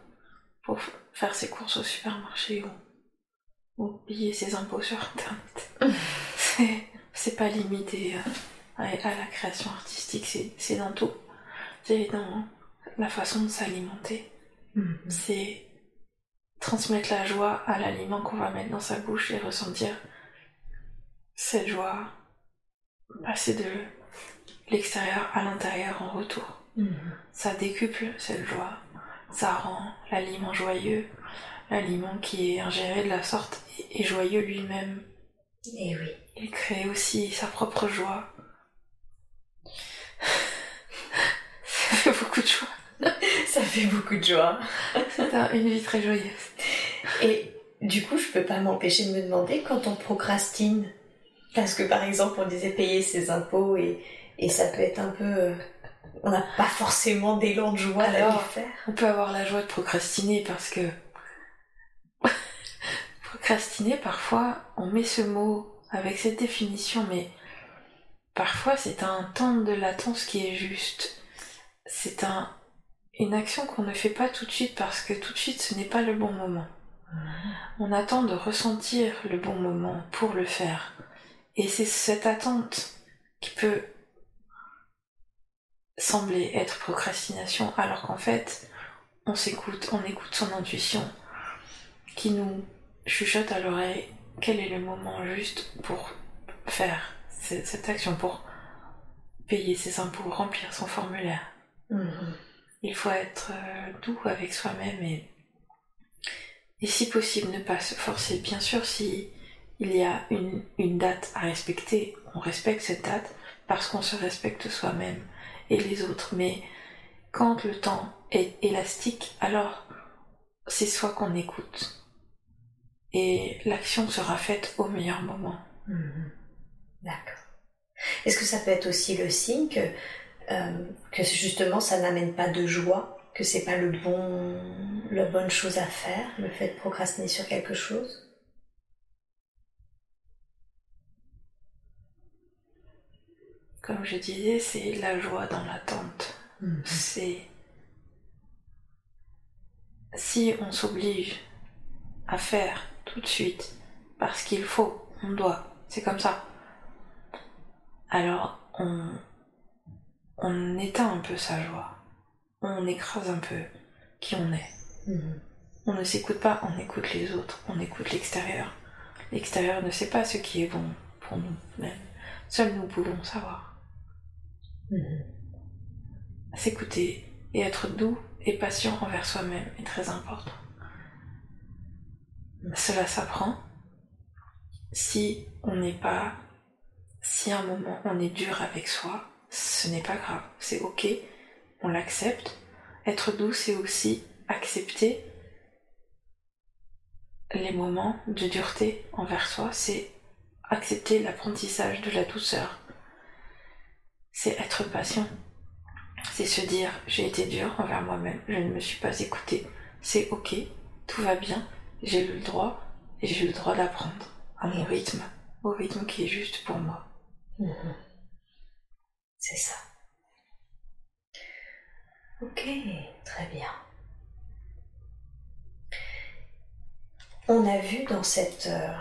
Pour faire ses courses au supermarché ou, ou payer ses impôts sur Internet. C'est- pas limité à, à- la création artistique, c'est- c'est dans tout. C'est dans la façon de s'alimenter. Mhm. c'est transmettre la joie à l'aliment qu'on va mettre dans sa bouche et ressentir cette joie passer de l'extérieur à l'intérieur en retour. Mhm. Ça décuple cette joie, ça rend l'aliment joyeux, l'aliment qui est ingéré de la sorte est joyeux lui-même. Et oui. Il crée aussi sa propre joie. Ça fait beaucoup de joie. Ça fait beaucoup de joie. C'est un- une vie très joyeuse. Et du coup, je peux pas m'empêcher de me demander quand on procrastine. Parce que par exemple, on disait payer ses impôts et, et ça peut être un peu. On n'a pas forcément d'élan de joie à Alors, faire. On peut avoir la joie de procrastiner parce que procrastiner, parfois, on met ce mot avec cette définition, mais parfois c'est un temps de latence qui est juste. C'est un, une action qu'on ne fait pas tout de suite parce que tout de suite ce n'est pas le bon moment. On attend de ressentir le bon moment pour le faire. Et c'est cette attente qui peut sembler être procrastination alors qu'en fait on s'écoute, on écoute son intuition qui nous chuchote à l'oreille quel est le moment juste pour faire ce- cette action, pour payer ses impôts, remplir son formulaire. Mhm. Il faut être euh, doux avec soi-même et, et si possible ne pas se forcer. Bien sûr, si il y a une, une date à respecter, on respecte cette date parce qu'on se respecte soi-même et les autres. Mais quand le temps est élastique, alors c'est soi qu'on écoute. Et l'action sera faite au meilleur moment. Mhm. D'accord. Est-ce que ça peut être aussi le signe euh, que justement ça n'amène pas de joie, que c'est pas le bon, la bonne chose à faire, le fait de procrastiner sur quelque chose? Comme je disais, c'est la joie dans l'attente. c'est si on s'oblige à faire tout de suite parce qu'il faut, on doit, c'est comme ça. Alors on on éteint un peu sa joie, on écrase un peu qui on est. Mhm. On ne s'écoute pas, on écoute les autres, on écoute l'extérieur. L'extérieur ne sait pas ce qui est bon pour nous même. Seuls nous pouvons savoir. Mhm. S'écouter et être doux et patient envers soi-même est très important. Cela s'apprend. Si on n'est pas, si un moment on est dur avec soi, ce n'est pas grave, c'est ok, on l'accepte. Être doux, c'est aussi accepter les moments de dureté envers soi, c'est accepter l'apprentissage de la douceur. C'est être patient. C'est se dire j'ai été dur envers moi-même, je ne me suis pas écouté. C'est ok, tout va bien, j'ai le droit et j'ai le droit d'apprendre à mon rythme, au rythme qui est juste pour moi. Mhm. C'est ça. Ok, très bien. on a vu dans cette euh,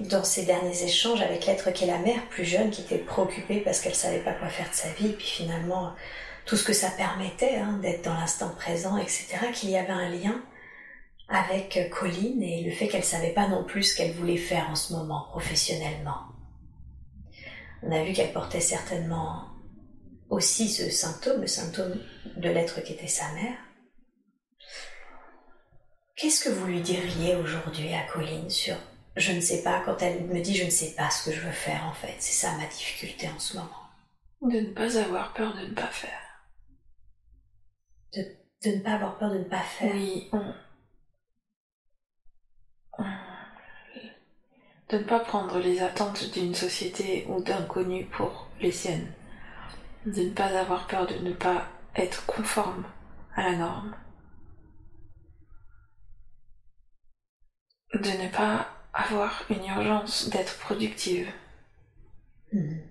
dans ces derniers échanges avec l'être qui est la mère plus jeune qui était préoccupée parce qu'elle savait pas quoi faire de sa vie, puis finalement tout ce que ça permettait hein, d'être dans l'instant présent, etc., qu'il y avait un lien avec Colline et le fait qu'elle savait pas non plus ce qu'elle voulait faire en ce moment professionnellement. On a vu qu'elle portait certainement aussi ce symptôme, le symptôme de l'être qui était sa mère. Qu'est-ce que vous lui diriez aujourd'hui à Colline sur je ne sais pas quand elle me dit je ne sais pas ce que je veux faire en fait, c'est ça ma difficulté en ce moment. De ne pas avoir peur de ne pas faire. De, de ne pas avoir peur de ne pas faire. Oui, on, de ne pas prendre les attentes d'une société ou d'inconnus pour les siennes, de ne pas avoir peur de ne pas être conforme à la norme, de ne pas avoir une urgence d'être productive. Mhm.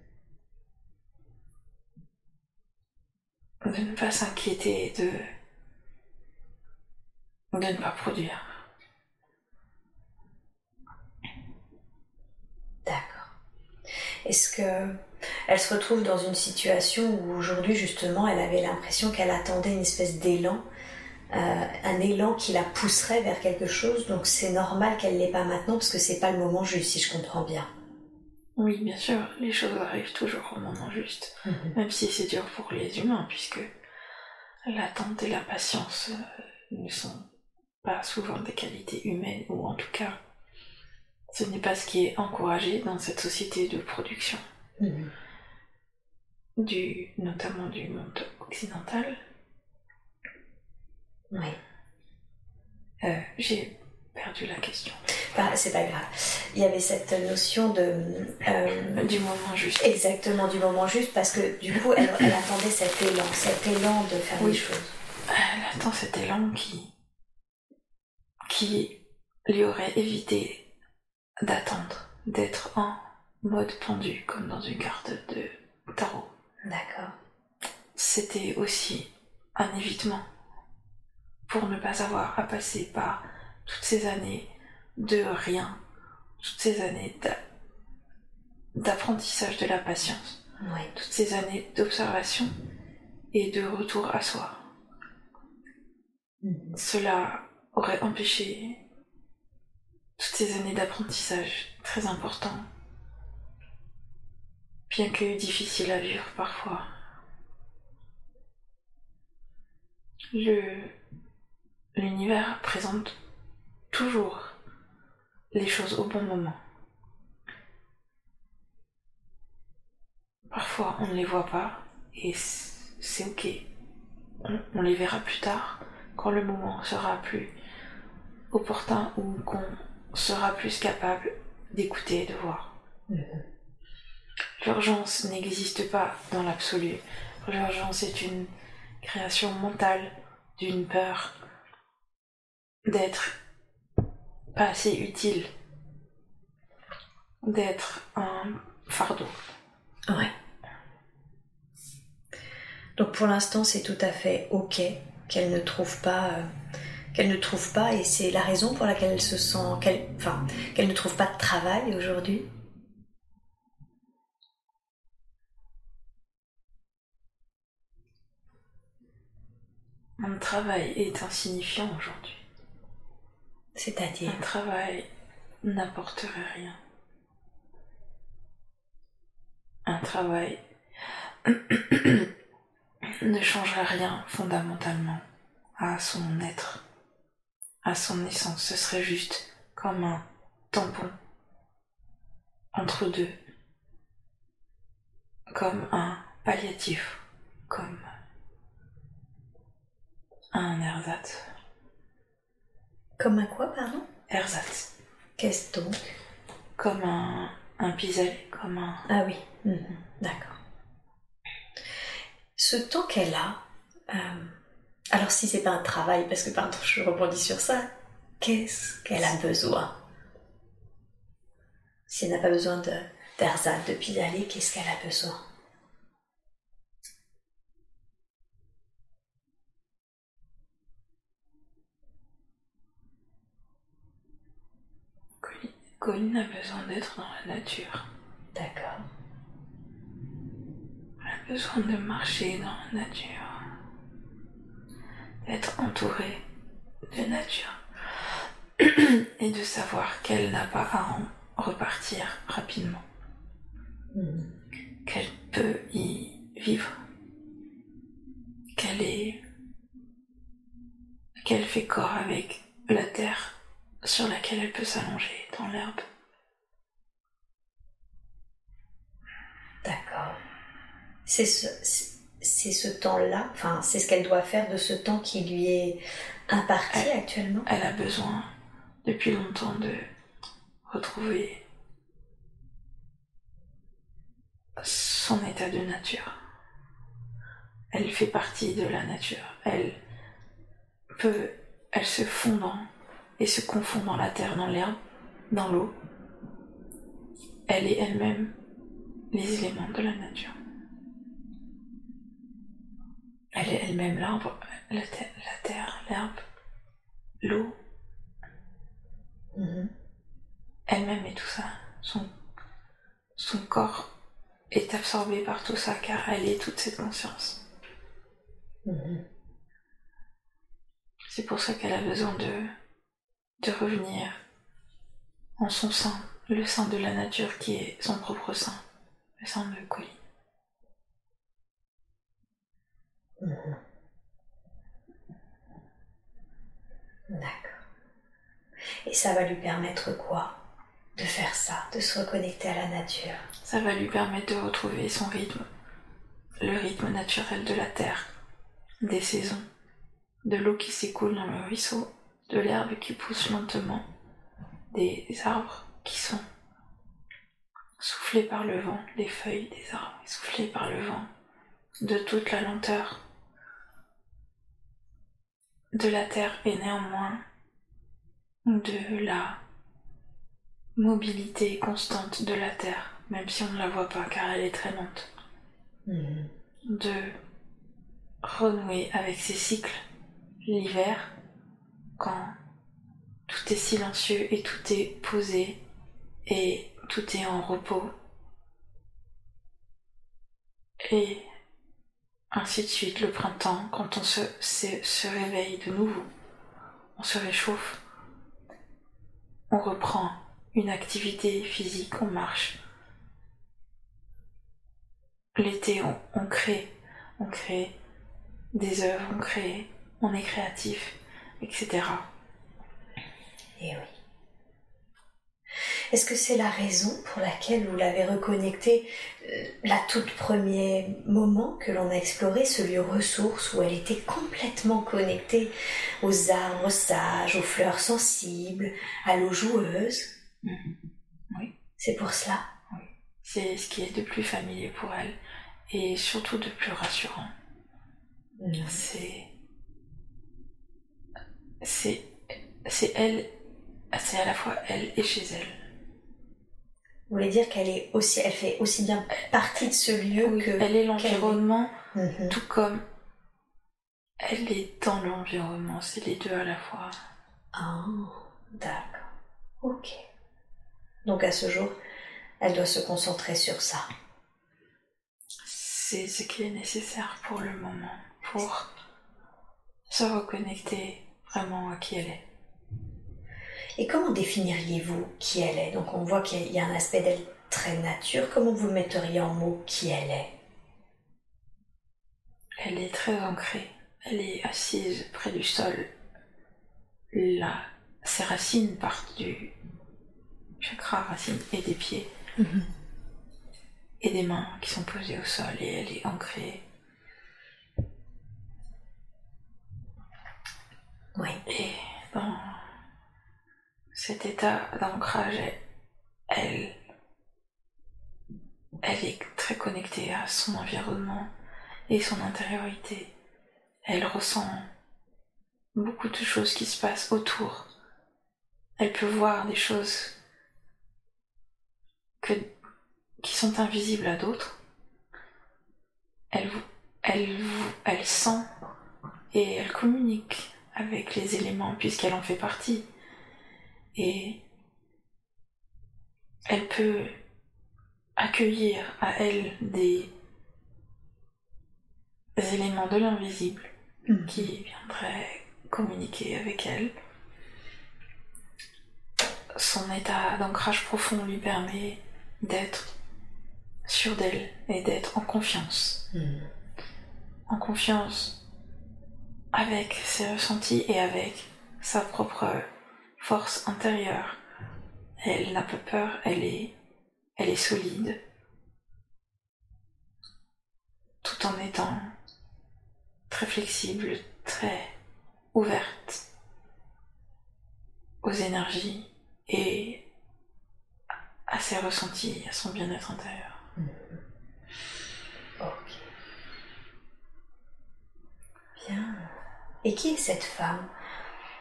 De ne pas s'inquiéter de de ne pas produire. D'accord. Est-ce que elle se retrouve dans une situation où aujourd'hui justement elle avait l'impression qu'elle attendait une espèce d'élan, euh, un élan qui la pousserait vers quelque chose, donc c'est normal qu'elle l'ait pas maintenant parce que c'est pas le moment juste si je comprends bien. Oui, bien sûr, les choses arrivent toujours au moment juste, Mhm. même si c'est dur pour les humains, puisque l'attente et la patience euh, ne sont pas souvent des qualités humaines, ou en tout cas, ce n'est pas ce qui est encouragé dans cette société de production, Mhm. du, notamment du monde occidental. Oui. Euh, J'ai perdu la question. Bah, c'est pas grave. Il y avait cette notion de euh, Du moment juste. exactement du moment juste parce que du coup elle, elle attendait cet élan, cet élan de faire Oui. les choses. Elle attend cet élan qui, qui lui aurait évité d'attendre, d'être en mode pendu, comme dans une carte de tarot. D'accord. C'était aussi un évitement pour ne pas avoir à passer par toutes ces années de rien, toutes ces années d'a- d'apprentissage de la patience, Oui. toutes ces années d'observation et de retour à soi. Mhm. Cela aurait empêché toutes ces années d'apprentissage très importants, bien que difficiles à vivre parfois. Le l'univers présente toujours les choses au bon moment. Parfois on ne les voit pas et c'est ok. On, les verra plus tard quand le moment sera plus opportun ou qu'on sera plus capable d'écouter et de voir. L'urgence n'existe pas dans l'absolu. L'urgence est une création mentale d'une peur d'être pas assez utile, d'être un fardeau. Ouais. Donc pour l'instant, c'est tout à fait ok qu'elle ne trouve pas, euh, qu'elle ne trouve pas, et c'est la raison pour laquelle elle se sent, qu'elle, enfin, qu'elle ne trouve pas de travail aujourd'hui. Mon travail est insignifiant aujourd'hui. C'est-à-dire. Un travail n'apporterait rien. Un travail ne changerait rien fondamentalement à son être, à son essence. Ce serait juste comme un tampon entre deux, comme un palliatif, comme un ersatz. Comme un quoi, pardon? Ersatz. Qu'est-ce donc? Comme un, un pis-aller, comme un... Ah oui, mhm, d'accord. Ce temps qu'elle a, euh, alors si c'est pas un travail, parce que pardon, je rebondis sur ça, qu'est-ce qu'elle a besoin? Si elle n'a pas besoin de d'ersatz, de pis-aller, qu'est-ce qu'elle a besoin? Colline a besoin d'être dans la nature. D'accord. Elle a besoin de marcher dans la nature. D'être entourée de nature. Et de savoir qu'elle n'a pas à en repartir rapidement. Mhm. Qu'elle peut y vivre. Qu'elle est. qu'elle fait corps avec la terre sur laquelle elle peut s'allonger dans l'herbe. D'accord. C'est ce, c'est- ce temps-là, enfin, c'est ce qu'elle doit faire de ce temps qui lui est imparti Elle- actuellement? Elle a besoin depuis longtemps de retrouver son état de nature. Elle fait partie de la nature. Elle peut, elle se fond dans et se confond dans la terre, dans l'herbe, dans l'eau. Elle est elle-même les éléments de la nature. Elle est elle-même l'arbre, la, terre- la terre, l'herbe, l'eau, Mhm. elle-même et tout ça. Son, son corps est absorbé par tout ça car elle est toute cette conscience. Mhm. C'est pour ça qu'elle a besoin de, de revenir en son sein, le sein de la nature qui est son propre sein, le sein de Colline. Mhm. D'accord. Et ça va lui permettre quoi De faire ça, de se reconnecter à la nature? Ça va lui permettre de retrouver son rythme, le rythme naturel de la terre, des saisons, de l'eau qui s'écoule dans le ruisseau, de l'herbe qui pousse lentement, des arbres qui sont soufflés par le vent, les feuilles des arbres soufflées par le vent, de toute la lenteur de la terre et néanmoins de la mobilité constante de la Terre, même si on ne la voit pas car elle est très lente, Mhm. de renouer avec ses cycles l'hiver quand tout est silencieux et tout est posé et tout est en repos et ainsi de suite le printemps quand on se, réveille de nouveau on se réchauffe on reprend une activité physique, on marche. L'été, on, on crée, on crée des œuvres, on crée, on est créatif, etc. Et oui. Est-ce que c'est la raison pour laquelle vous l'avez reconnecté euh, la toute premier moment que l'on a exploré ce lieu ressource où elle était complètement connectée aux arbres sages, aux fleurs sensibles, à l'eau joueuse? Mhm. Oui. C'est pour cela? C'est ce qui est de plus familier pour elle et surtout de plus rassurant. C'est. C'est. C'est elle. C'est à la fois elle et chez elle. Vous voulez dire qu'elle est aussi, elle fait aussi bien partie de ce lieu Oui, que. elle est l'environnement, Mhm. tout comme elle est dans l'environnement. C'est les deux à la fois. Ah, d'accord. Ok. Donc à ce jour, elle doit se concentrer sur ça. C'est ce qui est nécessaire pour le moment, pour se reconnecter vraiment à qui elle est. Et comment définiriez-vous qui elle est? Donc on voit qu'il y a un aspect d'elle très nature. Comment vous metteriez en mots qui elle est? Elle est très ancrée. Elle est assise près du sol. Là, ses racines partent du chakra racine et des pieds et des mains qui sont posées au sol et elle est ancrée. Oui. Et dans cet état d'ancrage, elle, est très connectée à son environnement et son intériorité. Elle ressent beaucoup de choses qui se passent autour. Elle peut voir des choses qui sont invisibles à d'autres. Elle, elle, elle sent et elle communique avec les éléments puisqu'elle en fait partie. Et elle peut accueillir à elle des éléments de l'invisible Mhm. qui viendraient communiquer avec elle. Son état d'ancrage profond lui permet d'être sûr d'elle et d'être en confiance. Mhm. En confiance avec ses ressentis et avec sa propre force intérieure. Elle n'a pas peur, elle est, solide. Tout en étant très flexible, très ouverte aux énergies et à ses ressentis, à son bien-être intérieur. Ok. Bien. Et qui est cette femme?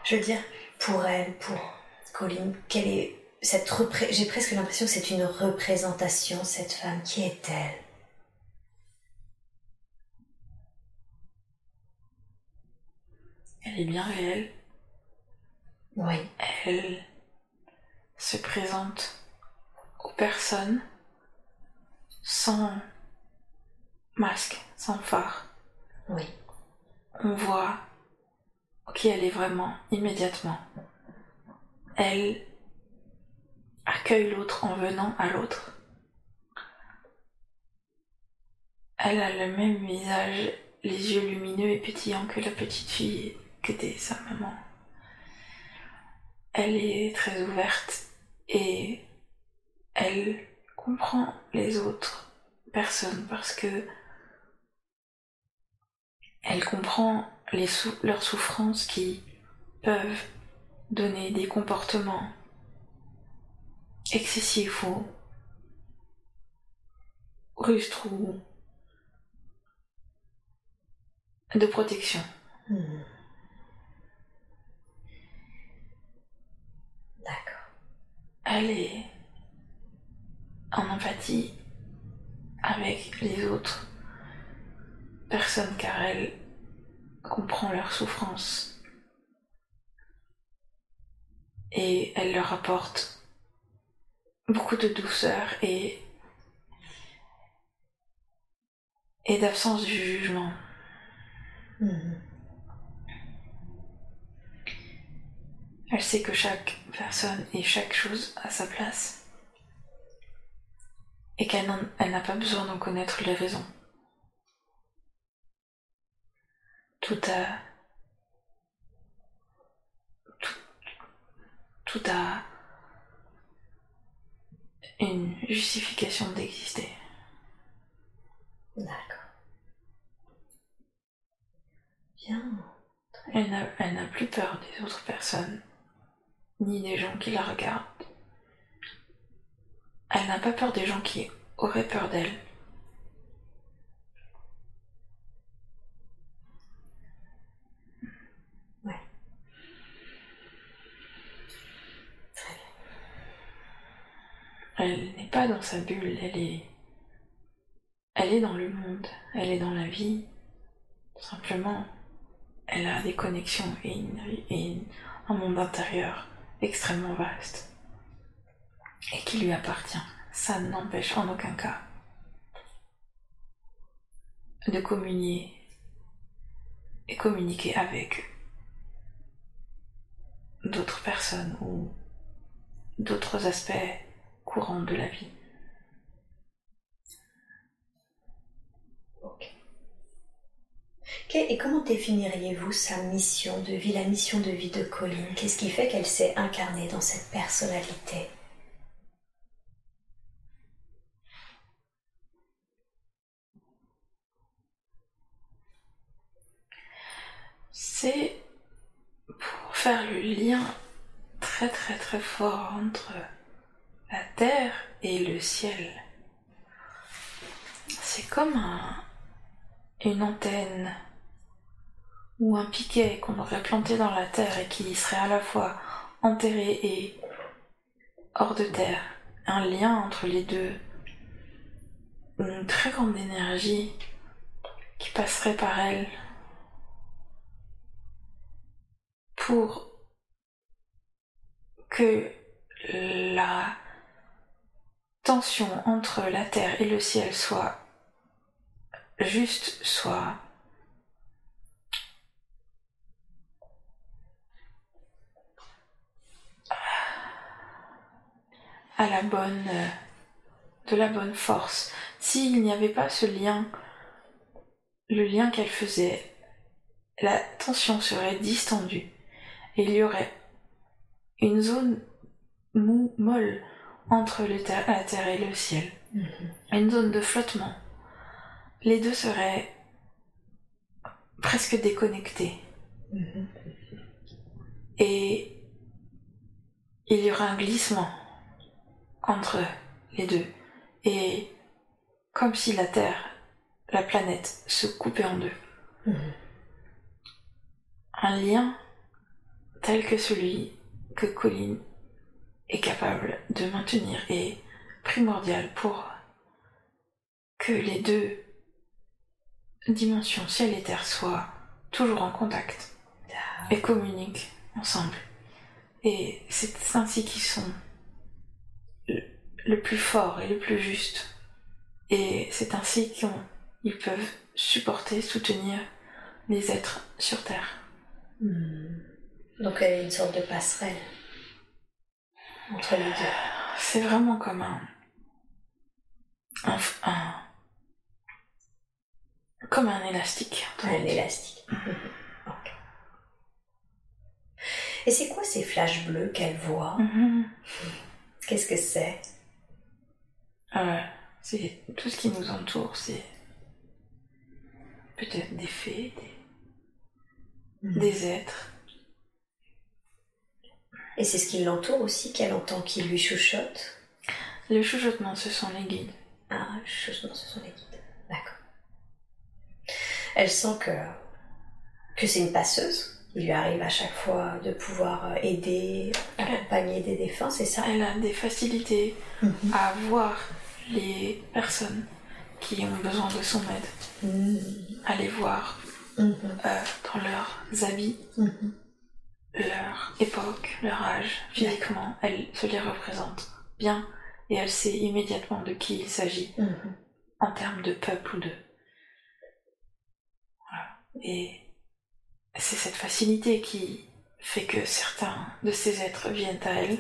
Je veux dire, pour elle, pour Colline, quelle est cette repré... J'ai presque l'impression que c'est une représentation, cette femme. Qui est-elle? Elle est bien réelle. Oui. Elle se présente aux personnes sans masque, sans phare. Oui. On voit qui elle est vraiment immédiatement. Elle accueille l'autre en venant à l'autre. Elle a le même visage, les yeux lumineux et pétillants que la petite fille qu'était sa maman. Elle est très ouverte et elle comprend les autres personnes parce que elle comprend les sou- leurs souffrances qui peuvent donner des comportements excessifs ou rustres ou de protection. Hmm. D'accord. Elle est en empathie avec les autres personnes car elle comprend leurs souffrances et elle leur apporte beaucoup de douceur et et d'absence du jugement. Hmm. Elle sait que chaque personne et chaque chose a sa place et qu'elle n'a pas besoin d'en connaître les raisons. Tout a tout, tout a une justification d'exister. D'accord. Bien. Elle n'a elle n'a plus peur des autres personnes, ni des gens qui la regardent. Elle n'a pas peur des gens qui auraient peur d'elle. Elle n'est pas dans sa bulle, elle est. Dans le monde, elle est dans la vie. Simplement, elle a des connexions et, un monde intérieur extrêmement vaste et qui lui appartient. Ça n'empêche en aucun cas de communier et communiquer avec d'autres personnes ou d'autres aspects courants de la vie. Ok. Ok, Et comment définiriez-vous sa mission de vie, la mission de vie de Colline? Qu'est-ce qui fait qu'elle s'est incarnée dans cette personnalité? C'est pour faire le lien très très très fort entre la terre et le ciel. C'est comme un- une antenne ou un piquet qu'on aurait planté dans la terre et qui serait à la fois enterré et hors de terre. Un lien entre les deux. Une très grande énergie qui passerait par elle pour que la tension entre la terre et le ciel soit juste, soit à la bonne de la bonne force. S'il n'y avait pas ce lien, le lien qu'elle faisait, la tension serait distendue et il y aurait une zone mou, molle entre la terre et le ciel, Mhm. une zone de flottement. Les deux seraient presque déconnectés Mhm. et il y aura un glissement entre les deux et comme si la Terre, la planète, se coupait en deux. Mhm. Un lien tel que celui que Colline est capable de maintenir est primordial pour que les deux dimensions ciel et terre soient toujours en contact et communiquent ensemble. Et c'est ainsi qu'ils sont le, le plus fort et le plus juste. Et c'est ainsi qu'ils peuvent supporter, soutenir les êtres sur Terre. Mhm. Donc elle est une sorte de passerelle entre les deux. C'est vraiment comme un, un, un- comme un élastique. Un élastique. Mhm. Ok. Et c'est quoi ces flashs bleus qu'elle voit? Mhm. Qu'est-ce que c'est? Euh, c'est tout ce qui nous entoure, c'est peut-être des fées, des, Mhm. des êtres. Et c'est ce qui l'entoure aussi qu'elle entend qui lui chuchote Le chuchotement, ce sont les guides. Ah, chuchotement, ce sont les guides. D'accord. Elle sent que, que c'est une passeuse. Il lui arrive à chaque fois de pouvoir euh, aider, accompagner des défunts, c'est ça? Elle a des facilités Mhm. à voir les personnes qui ont besoin de son aide, Mhm. à les voir Mhm. euh, dans leurs habits. Leur époque, leur âge, physiquement. Elle se les représente bien et elle sait immédiatement de qui il s'agit Mhm. en termes de peuple ou de. Voilà. Et c'est cette facilité qui fait que certains de ces êtres viennent à elle.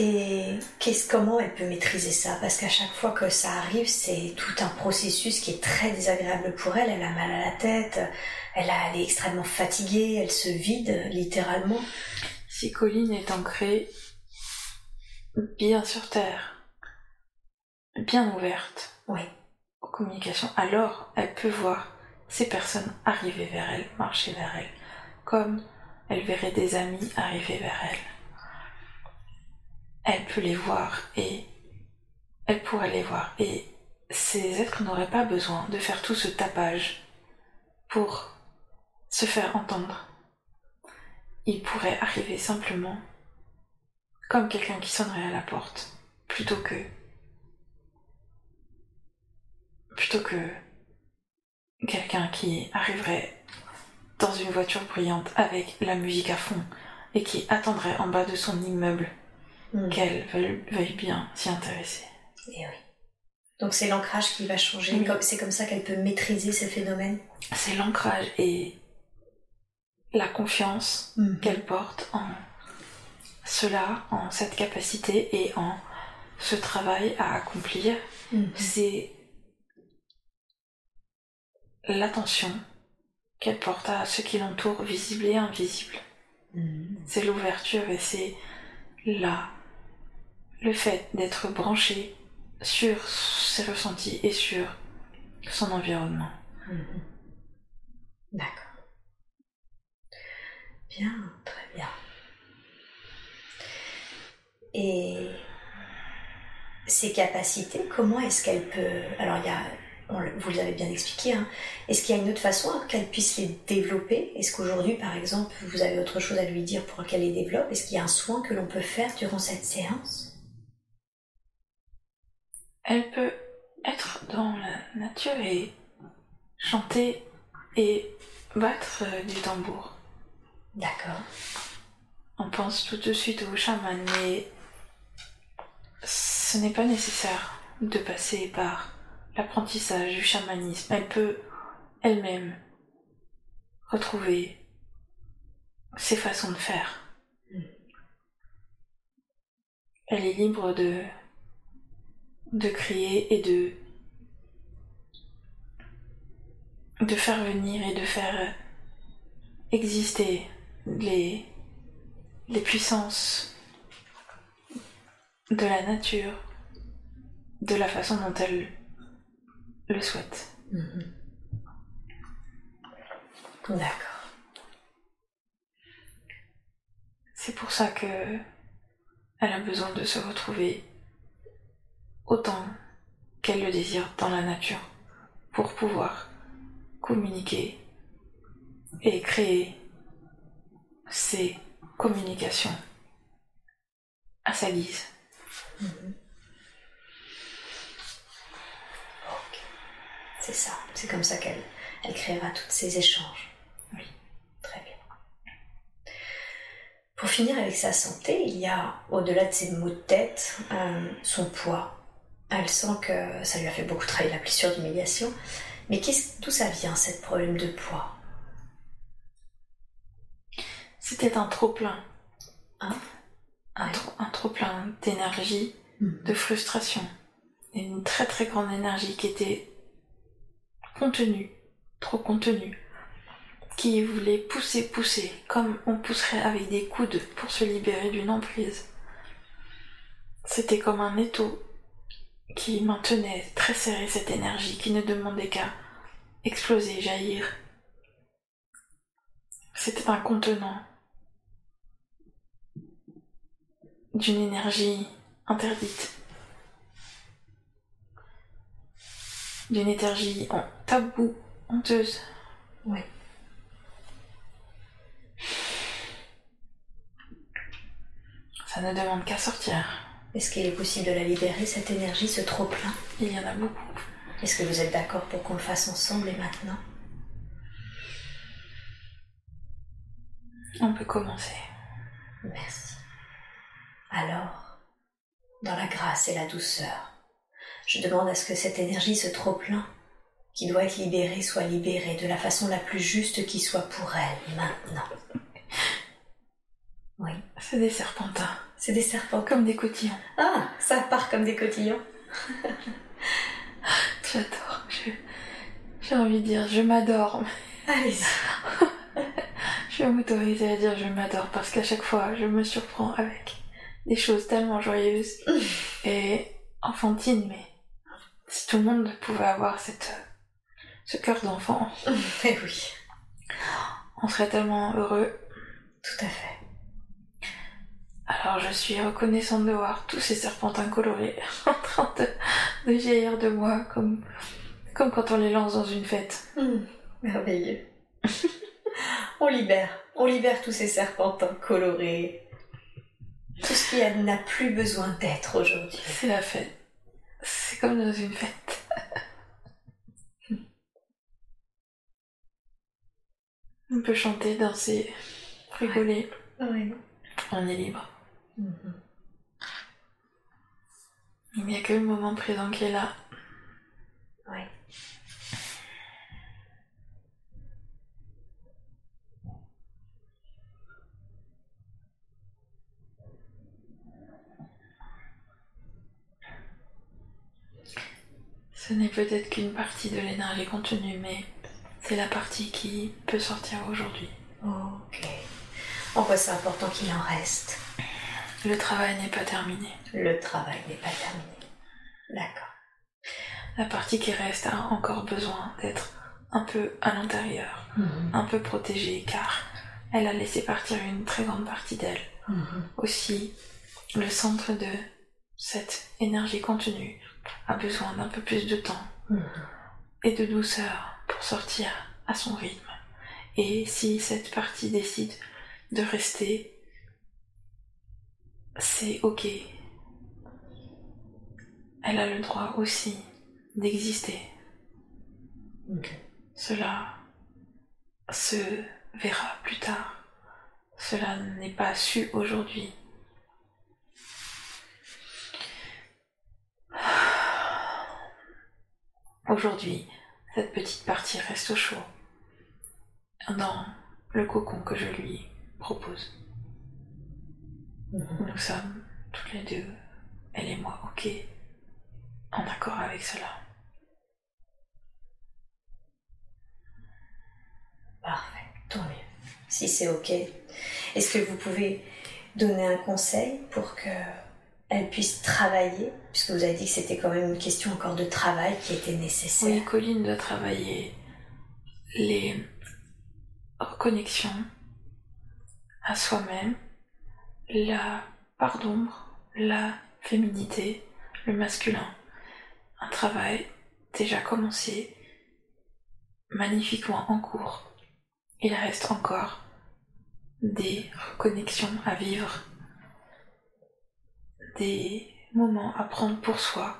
Et qu'est-ce, comment elle peut maîtriser ça? Parce qu'à chaque fois que ça arrive, c'est tout un processus qui est très désagréable pour elle. Elle a mal à la tête, elle, a- elle est extrêmement fatiguée, elle se vide littéralement. Si Colline est ancrée bien sur Terre, bien ouverte Oui. aux communications, alors elle peut voir ces personnes arriver vers elle, marcher vers elle, comme elle verrait des amis arriver vers elle. Elle peut les voir et elle pourrait les voir. Et ces êtres n'auraient pas besoin de faire tout ce tapage pour se faire entendre. Ils pourraient arriver simplement comme quelqu'un qui sonnerait à la porte, plutôt que plutôt que quelqu'un qui arriverait dans une voiture brillante avec la musique à fond et qui attendrait en bas de son immeuble Mhm. qu'elle veuille, veuille bien s'y intéresser. Et oui. Donc c'est l'ancrage qui va changer. C'est comme ça qu'elle peut maîtriser ces phénomènes. C'est l'ancrage et la confiance Mhm. qu'elle porte en cela, en cette capacité et en ce travail à accomplir. Mhm. C'est l'attention qu'elle porte à ce qui l'entoure, visible et invisible. C'est l'ouverture et c'est là le fait d'être branché sur ses ressentis et sur son environnement. Mhm. D'accord. Bien, très bien. Et ses capacités, comment est-ce qu'elle peut... Alors, il y a, vous l'avez bien expliqué, hein. est-ce qu'il y a une autre façon qu'elle puisse les développer? Est-ce qu'aujourd'hui, par exemple, vous avez autre chose à lui dire pour qu'elle les développe? Est-ce qu'il y a un soin que l'on peut faire durant cette séance? Elle peut être dans la nature et chanter et battre euh, du tambour. D'accord. on pense tout de suite au chaman, mais ce n'est pas nécessaire de passer par l'apprentissage du chamanisme. Elle peut elle-même retrouver ses façons de faire. Elle est libre de, de crier et de, de faire venir et de faire exister les, les puissances de la nature de la façon dont elle le souhaite. Mhm. D'accord. C'est pour ça que elle a besoin de se retrouver autant qu'elle le désire dans la nature pour pouvoir communiquer et créer ces communications à sa guise. Mhm. Ok. C'est ça. C'est comme ça qu'elle elle créera tous ces échanges. Oui. Très bien. Pour finir avec sa santé, il y a, au-delà de ses maux de tête, euh, son poids. Elle sent que ça lui a fait beaucoup travailler la blessure d'humiliation. Mais d'où ça vient, ce problème de poids? C'était un trop-plein. Hein? Un, Ouais. trop, un trop-plein d'énergie, de frustration. Et une très très grande énergie qui était contenue, trop contenue. Qui voulait pousser, pousser, comme on pousserait avec des coudes pour se libérer d'une emprise. C'était comme un étau qui maintenait très serré cette énergie, qui ne demandait qu'à exploser, jaillir. C'était un contenant d'une énergie interdite, d'une énergie en tabou, honteuse. Oui. Ça ne demande qu'à sortir. Est-ce qu'il est possible de la libérer, cette énergie, ce trop-plein? Il y en a beaucoup. Est-ce que vous êtes d'accord pour qu'on le fasse ensemble et maintenant? On peut commencer. Merci. Alors, dans la grâce et la douceur, je demande à ce que cette énergie, ce trop-plein, qui doit être libéré, soit libéré de la façon la plus juste qui soit pour elle, maintenant. Oui, C'est des serpentins, c'est des serpents. comme des cotillons. Ah, ça part comme des cotillons. J'adore. Je- J'ai envie de dire je m'adore. Allez-y. Je vais m'autoriser à dire je m'adore parce qu'à chaque fois je me surprends avec des choses tellement joyeuses et enfantines, mais si tout le monde pouvait avoir cette, ce cœur d'enfant, Eh oui, on serait tellement heureux. tout à fait. Alors je suis reconnaissante de voir tous ces serpentins colorés en train de, de jaillir de moi comme, comme quand on les lance dans une fête. Hmm, merveilleux. on libère, on libère tous ces serpentins colorés. Tout ce qui n'a plus besoin d'être aujourd'hui. C'est la fête. C'est comme dans une fête. On peut chanter, danser, rigoler. On est libre. Il n'y a que le moment présent qui est là. Oui. Ce n'est peut-être qu'une partie de l'énergie contenue, mais c'est la partie qui peut sortir aujourd'hui. Ok. En quoi c'est important qu'il en reste Le travail n'est pas terminé. Le travail n'est pas terminé. D'accord. La partie qui reste a encore besoin d'être un peu à l'intérieur, Mhm. un peu protégée, car elle a laissé partir une très grande partie d'elle. Mhm. Aussi, le centre de cette énergie contenue a besoin d'un peu plus de temps Mhm. et de douceur pour sortir à son rythme. Et si cette partie décide de rester, c'est ok. Elle a le droit aussi d'exister. Cela se verra plus tard. cela n'est pas su aujourd'hui. Aujourd'hui, cette petite partie reste au chaud dans le cocon que je lui propose. Nous sommes toutes les deux, elle et moi, ok, en accord avec cela. Parfait, tant mieux. Si c'est ok, est-ce que vous pouvez donner un conseil pour que elle puisse travailler, puisque vous avez dit que c'était quand même une question encore de travail qui était nécessaire. Oui, Colline doit travailler les reconnexions à soi-même, la part d'ombre, la féminité, le masculin. Un travail déjà commencé, magnifiquement en cours. Il reste encore des reconnexions à vivre, des moments à prendre pour soi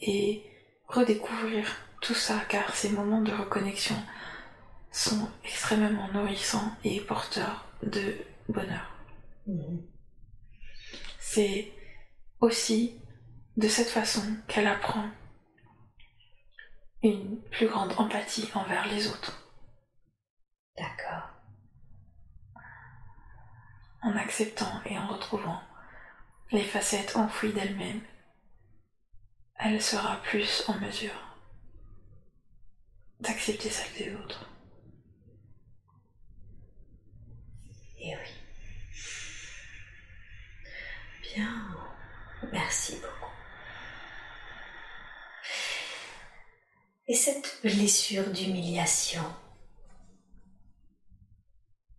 et redécouvrir tout ça car ces moments de reconnexion sont extrêmement nourrissants et porteurs de bonheur. Mhm. C'est aussi de cette façon qu'elle apprend une plus grande empathie envers les autres, D'accord. en acceptant et en retrouvant les facettes enfouies d'elle-même. Elle sera plus en mesure d'accepter celles des autres. Et oui. Bien. Merci beaucoup. Et cette blessure d'humiliation,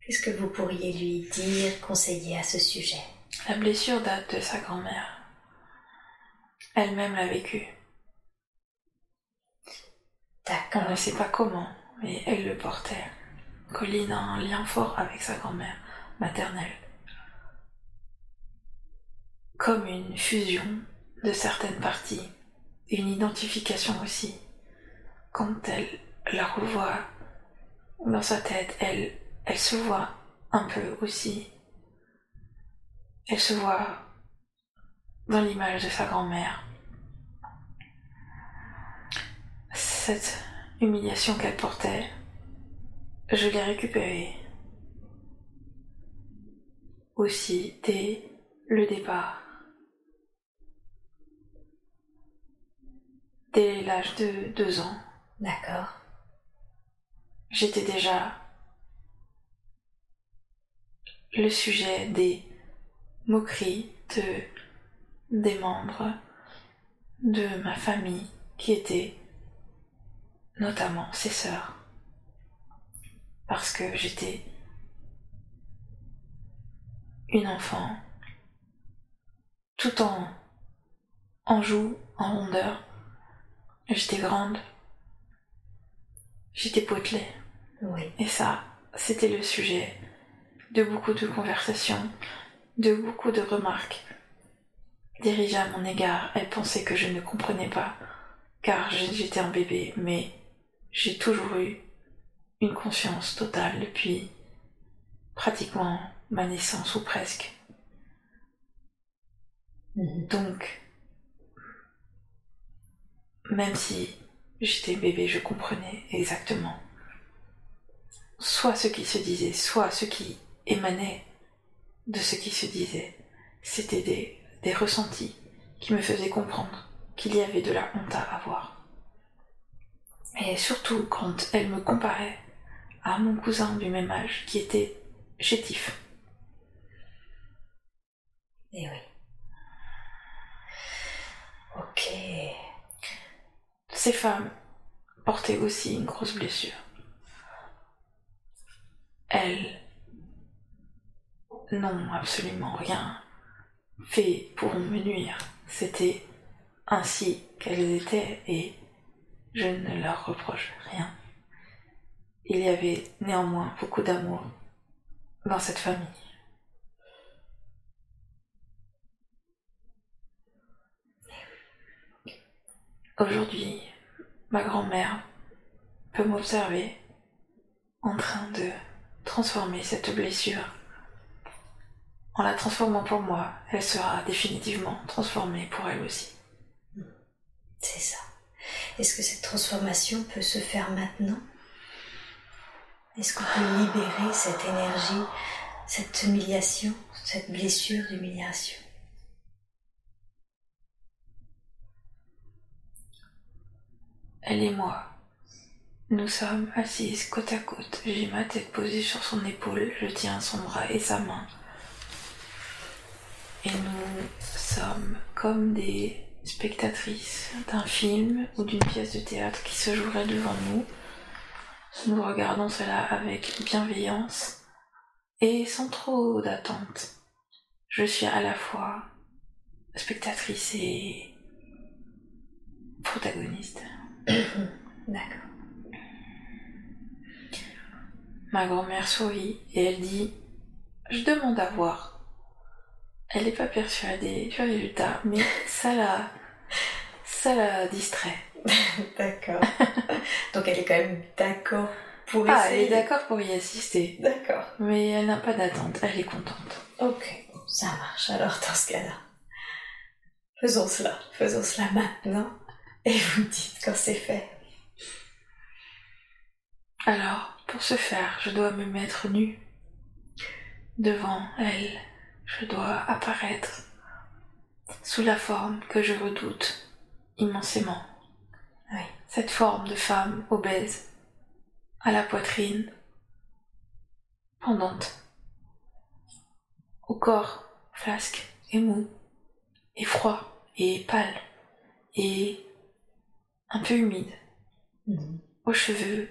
qu'est-ce que vous pourriez lui dire, conseiller à ce sujet? La blessure date de sa grand-mère. Elle-même l'a vécue. On ne sait pas comment, mais elle le portait. Colline a un lien fort avec sa grand-mère maternelle. Comme une fusion de certaines parties, une identification aussi. Quand elle la revoit dans sa tête, elle, elle se voit un peu aussi. Elle se voit dans l'image de sa grand-mère. Cette humiliation qu'elle portait, je l'ai récupérée. Aussi dès le départ. Dès l'âge de deux ans, D'accord. j'étais déjà le sujet des moqueries de des membres de ma famille qui étaient notamment ses sœurs parce que j'étais une enfant tout en en joue, en rondeur. J'étais grande, j'étais potelée. Oui. Et ça, c'était le sujet de beaucoup de conversations, de beaucoup de remarques dirigées à mon égard. Elle pensait que je ne comprenais pas, car j'étais un bébé, mais j'ai toujours eu une conscience totale depuis pratiquement ma naissance ou presque. Mhm. Donc, même si j'étais bébé, je comprenais exactement soit ce qui se disait, soit ce qui émanait de ce qui se disait. C'était des, ressentis qui me faisaient comprendre qu'il y avait de la honte à avoir. Et surtout quand elle me comparait à mon cousin du même âge qui était chétif. Et oui. Ok. Ces femmes portaient aussi une grosse blessure. Elles n'ont absolument rien fait pour me nuire. C'était ainsi qu'elles étaient et je ne leur reproche rien. Il y avait néanmoins beaucoup d'amour dans cette famille. Aujourd'hui, ma grand-mère peut m'observer en train de transformer cette blessure en la transformant pour moi, elle sera définitivement transformée pour elle aussi. C'est ça. Est-ce que cette transformation peut se faire maintenant? Est-ce qu'on peut libérer cette énergie, cette humiliation, cette blessure d'humiliation? Elle et moi, nous sommes assises côte à côte. J'ai ma tête posée sur son épaule, je tiens son bras et sa main. Et nous sommes comme des spectatrices d'un film ou d'une pièce de théâtre qui se jouerait devant nous. Nous regardons cela avec bienveillance et sans trop d'attente. Je suis à la fois spectatrice et protagoniste. D'accord. Ma grand-mère sourit et elle dit Je demande à voir. Elle n'est pas persuadée du résultat, mais ça la, ça la distrait. D'accord. Donc elle est quand même d'accord pour Ah, elle est d'accord pour y assister, D'accord. mais elle n'a pas d'attente, elle est contente. Ok, ça marche alors dans ce cas-là. Faisons cela, faisons cela maintenant. Et vous me dites quand c'est fait. Alors, pour ce faire, je dois me mettre nue. Devant elle, je dois apparaître sous la forme que je redoute immensément. Oui. Cette forme de femme obèse, à la poitrine pendante, au corps flasque et mou, et froid, et pâle, et un peu humide, Mhm. aux cheveux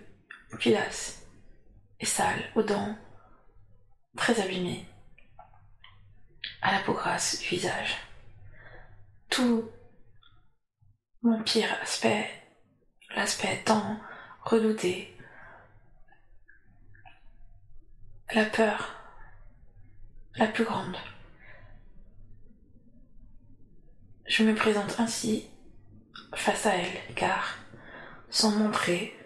pilasses et sales, aux dents très abîmées, à la peau grasse du visage. Tout mon pire aspect, l'aspect tant redouté, la peur la plus grande. Je me présente ainsi face à elle, car sans montrer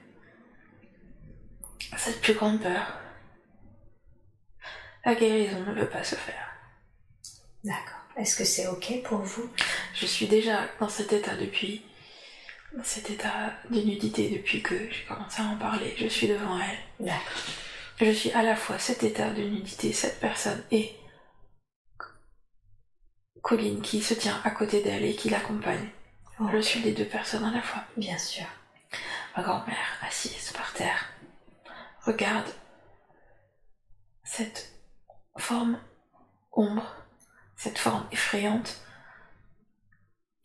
cette plus grande peur, la guérison ne peut pas se faire. D'accord. Est-ce que c'est ok pour vous? Je suis déjà dans cet état depuis, dans cet état de nudité depuis que j'ai commencé à en parler. Je suis devant elle. D'accord. Je suis à la fois cet état de nudité, cette personne et Colline qui se tient à côté d'elle et qui l'accompagne. Je suis les deux personnes à la fois. Bien sûr. Ma grand-mère, assise par terre, regarde cette forme ombre, cette forme effrayante.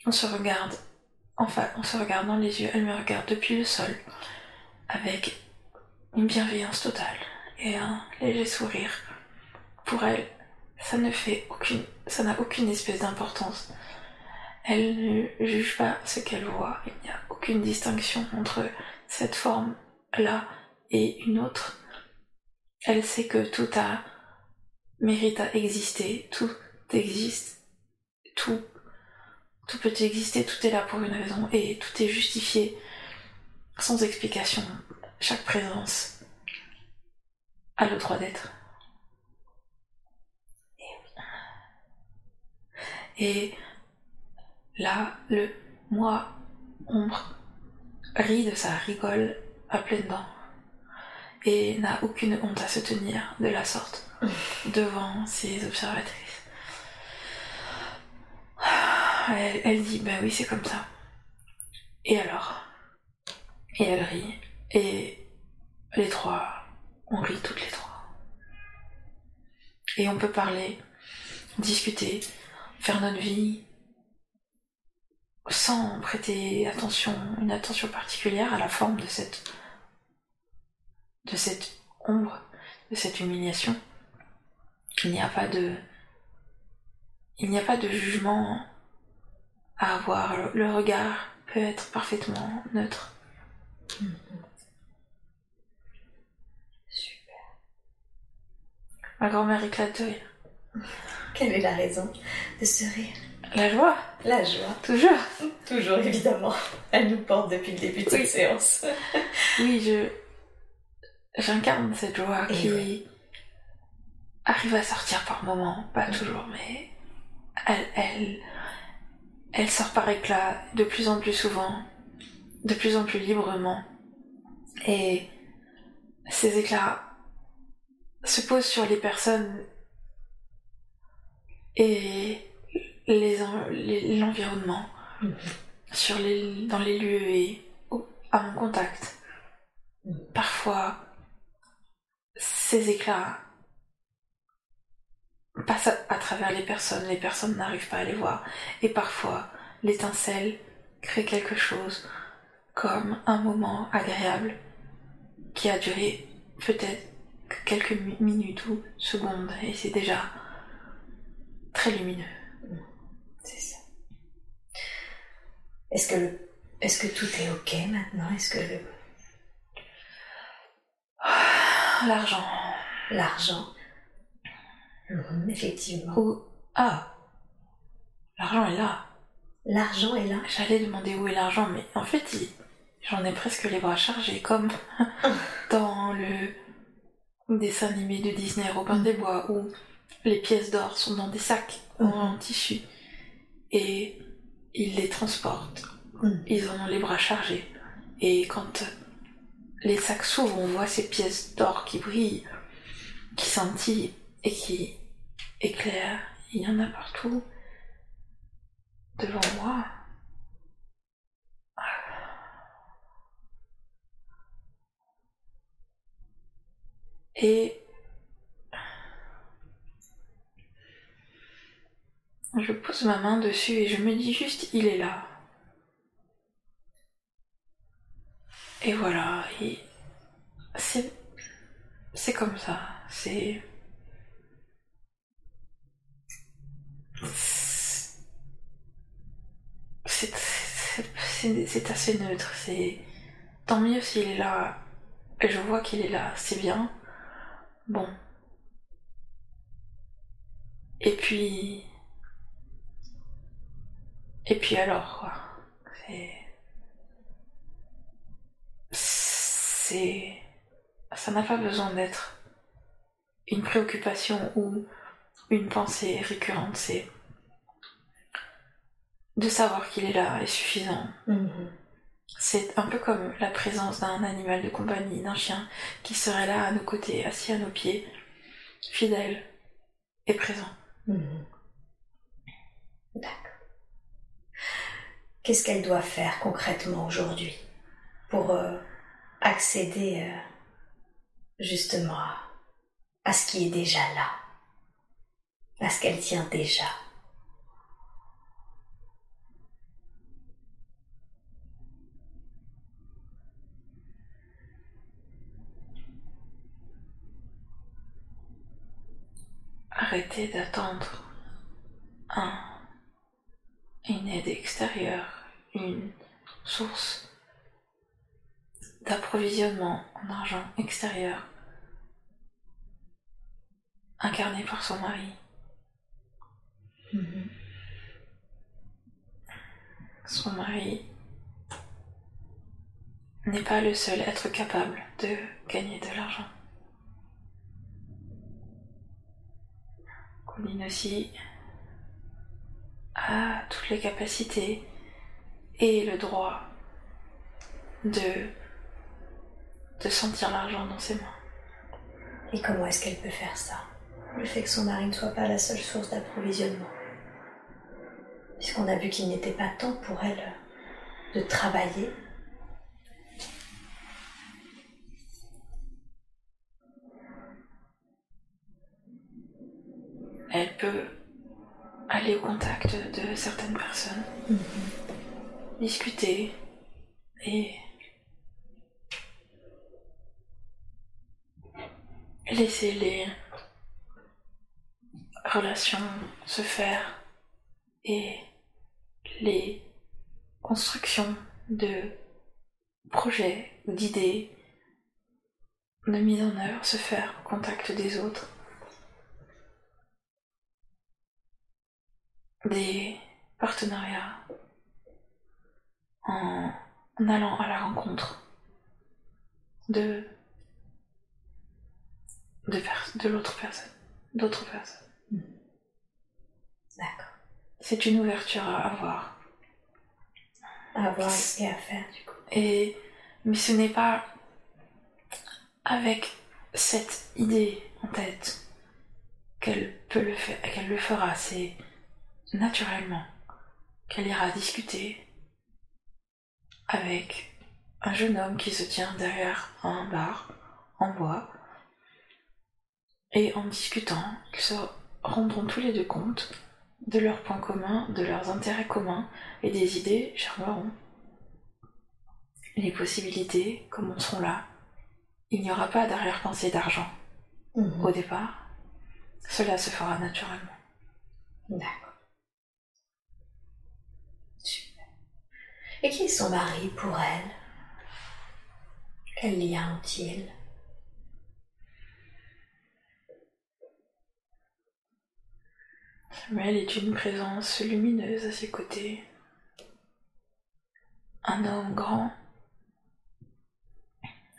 On se regarde, enfin, on se regarde dans les yeux, elle me regarde depuis le sol, avec une bienveillance totale et un léger sourire. Pour elle, ça ne fait aucune, ça n'a aucune espèce d'importance. Elle ne juge pas ce qu'elle voit. Il n'y a aucune distinction entre cette forme-là et une autre. Elle sait que tout a mérite à exister, tout existe, tout, tout peut exister, tout est là pour une raison et tout est justifié sans explication. Chaque présence a le droit d'être. Là, le moi ombre rit de ça, rigole à pleines dents et n'a aucune honte à se tenir de la sorte devant ses observatrices. Elle, elle dit, ben oui, c'est comme ça. Et alors? Et elle rit. Et les trois, on rit toutes les trois. Et on peut parler, discuter, faire notre vie sans prêter attention, une attention particulière à la forme de cette, de cette ombre, de cette humiliation. Il n'y a pas de, il n'y a pas de jugement à avoir. Le regard peut être parfaitement neutre. Super. Ma grand-mère éclate de rire. Quelle est la raison de ce rire? La joie, La joie. toujours. Toujours évidemment. Elle nous porte depuis le début de cette séance. Oui, je, j'incarne cette joie Et qui, oui. arrive à sortir par moments, pas toujours, mais elle, elle, elle sort par éclat de plus en plus souvent, de plus en plus librement. Et ces éclats se posent sur les personnes et l'environnement, les, sur les, dans les lieux et à mon contact. Parfois, ces éclats passent à, travers les personnes, les personnes n'arrivent pas à les voir. Et parfois, l'étincelle crée quelque chose comme un moment agréable qui a duré peut-être quelques minutes ou secondes et c'est déjà très lumineux. C'est ça. Est-ce que le, est-ce que tout est ok maintenant? Est-ce que le L'argent. L'argent. Mhm, effectivement. Ah L'argent est là. L'argent est là. J'allais demander où est l'argent, mais en fait, j'en ai presque les bras chargés, comme dans le dessin animé de Disney, Robin des Bois, où les pièces d'or sont dans des sacs en tissu. Et ils les transportent. Ils en ont les bras chargés. Et quand les sacs s'ouvrent, on voit ces pièces d'or qui brillent, qui scintillent et qui éclairent. Il y en a partout devant moi. Et je pose ma main dessus et je me dis juste, il est là. Et voilà, c'est c'est comme ça, c'est c'est assez neutre, c'est tant mieux s'il est là, je vois qu'il est là, c'est bien. Bon. Et puis et puis alors quoi? C'est c'est ça n'a pas besoin d'être une préoccupation ou une pensée récurrente, c'est de savoir qu'il est là est suffisant. Mhm. C'est un peu comme la présence d'un animal de compagnie, d'un chien qui serait là à nos côtés, assis à nos pieds, fidèle et présent. Mhm. D'accord. Qu'est-ce qu'elle doit faire concrètement aujourd'hui pour euh, accéder euh, justement à, ce qui est déjà là, à ce qu'elle tient déjà? Arrêtez d'attendre un, une aide extérieure, une source d'approvisionnement en argent extérieur incarné par son mari. Mhm. Son mari n'est pas le seul être capable de gagner de l'argent. Colline aussi a toutes les capacités et le droit de de sentir l'argent dans ses mains. Et comment est-ce qu'elle peut faire ça? Le fait que son mari ne soit pas la seule source d'approvisionnement. Puisqu'on a vu qu'il n'était pas temps pour elle de travailler. Elle peut aller au contact de certaines personnes, discuter. Et laisser les relations se faire et les constructions de projets ou d'idées de mise en œuvre se faire au contact des autres. Des partenariats en allant à la rencontre de de, de l'autre personne. d'autres personnes. D'accord. C'est une ouverture à avoir. À voir et à faire, du coup. Et, mais ce n'est pas avec cette idée en tête qu'elle peut le faire, qu'elle le fera. C'est naturellement qu'elle ira discuter avec un jeune homme qui se tient derrière un bar en bois. Et en discutant, ils se rendront tous les deux compte de leurs points communs, de leurs intérêts communs, et des idées germeront. Les possibilités commenceront là. Il n'y aura pas d'arrière-pensée d'argent Mhm. au départ. Cela se fera naturellement. D'accord. Et qui est son mari pour elle Quel lien ont-ils Samuel est une présence lumineuse à ses côtés. Un homme grand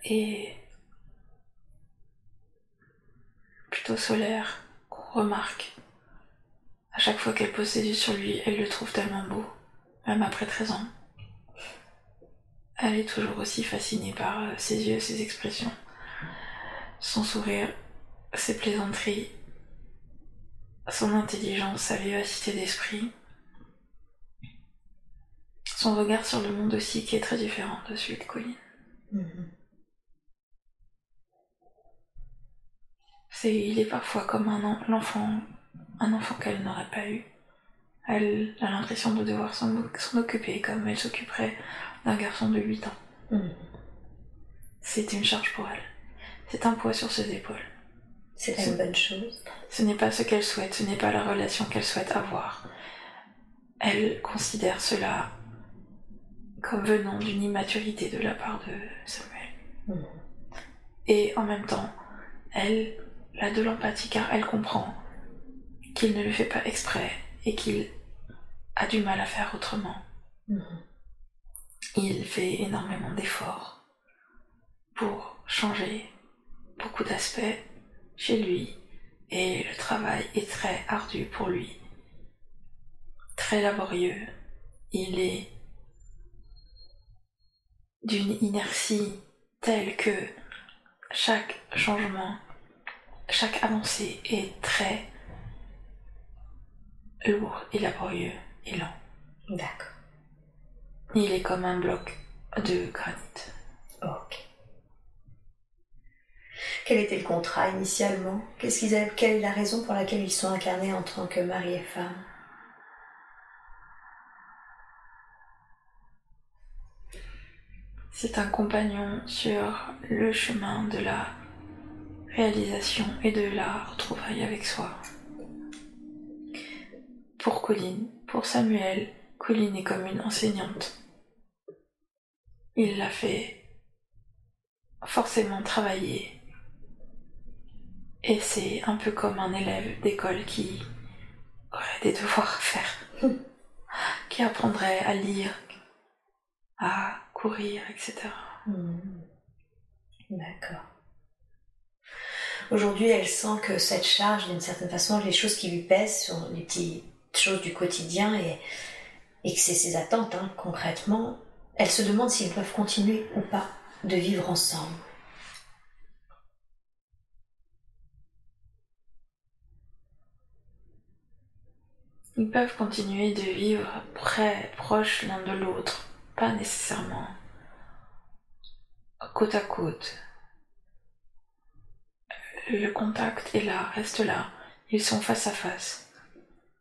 et plutôt solaire qu'on remarque. À chaque fois qu'elle pose ses yeux sur lui, elle le trouve tellement beau, même après 13 ans. Elle est toujours aussi fascinée par euh, ses yeux, ses expressions, son sourire, ses plaisanteries, son intelligence, sa vivacité d'esprit, son regard sur le monde aussi qui est très différent de celui de Colline. Mhm. C'est, il est parfois comme un en- l'enfant, un enfant qu'elle n'aurait pas eu. Elle a l'impression de devoir s'en s'en occuper comme elle s'occuperait d'un garçon de 8 ans. Mhm. C'est une charge pour elle. C'est un poids sur ses épaules. C'est une bonne chose. Ce n'est pas ce qu'elle souhaite, ce n'est pas la relation qu'elle souhaite avoir. Elle considère cela comme venant d'une immaturité de la part de Samuel. Mhm. Et en même temps, elle a de l'empathie car elle comprend qu'il ne le fait pas exprès et qu'il a du mal à faire autrement. Mhm. Il fait énormément d'efforts pour changer beaucoup d'aspects chez lui et le travail est très ardu pour lui, très laborieux. Il est d'une inertie telle que chaque changement, chaque avancée est très lourd et laborieux et lent. D'accord. Il est comme un bloc de granit. Ok. Quel était le contrat initialement? Qu'est-ce qu'ils avaient- Quelle est la raison pour laquelle ils sont incarnés en tant que mari et femme? C'est un compagnon sur le chemin de la réalisation et de la retrouvaille avec soi. Pour Colline, pour Samuel, Colline est comme une enseignante. Il l'a fait forcément travailler. Et c'est un peu comme un élève d'école qui aurait des devoirs à faire, qui apprendrait à lire, à courir, etc. Mhm. D'accord. Aujourd'hui, elle sent que cette charge, d'une certaine façon, les choses qui lui pèsent sont les petites choses du quotidien et, et que c'est ses attentes, hein, concrètement. Elle se demande s'ils peuvent continuer ou pas de vivre ensemble. Ils peuvent continuer de vivre près, proches l'un de l'autre, pas nécessairement côte à côte. Le contact est là, reste là. Ils sont face à face.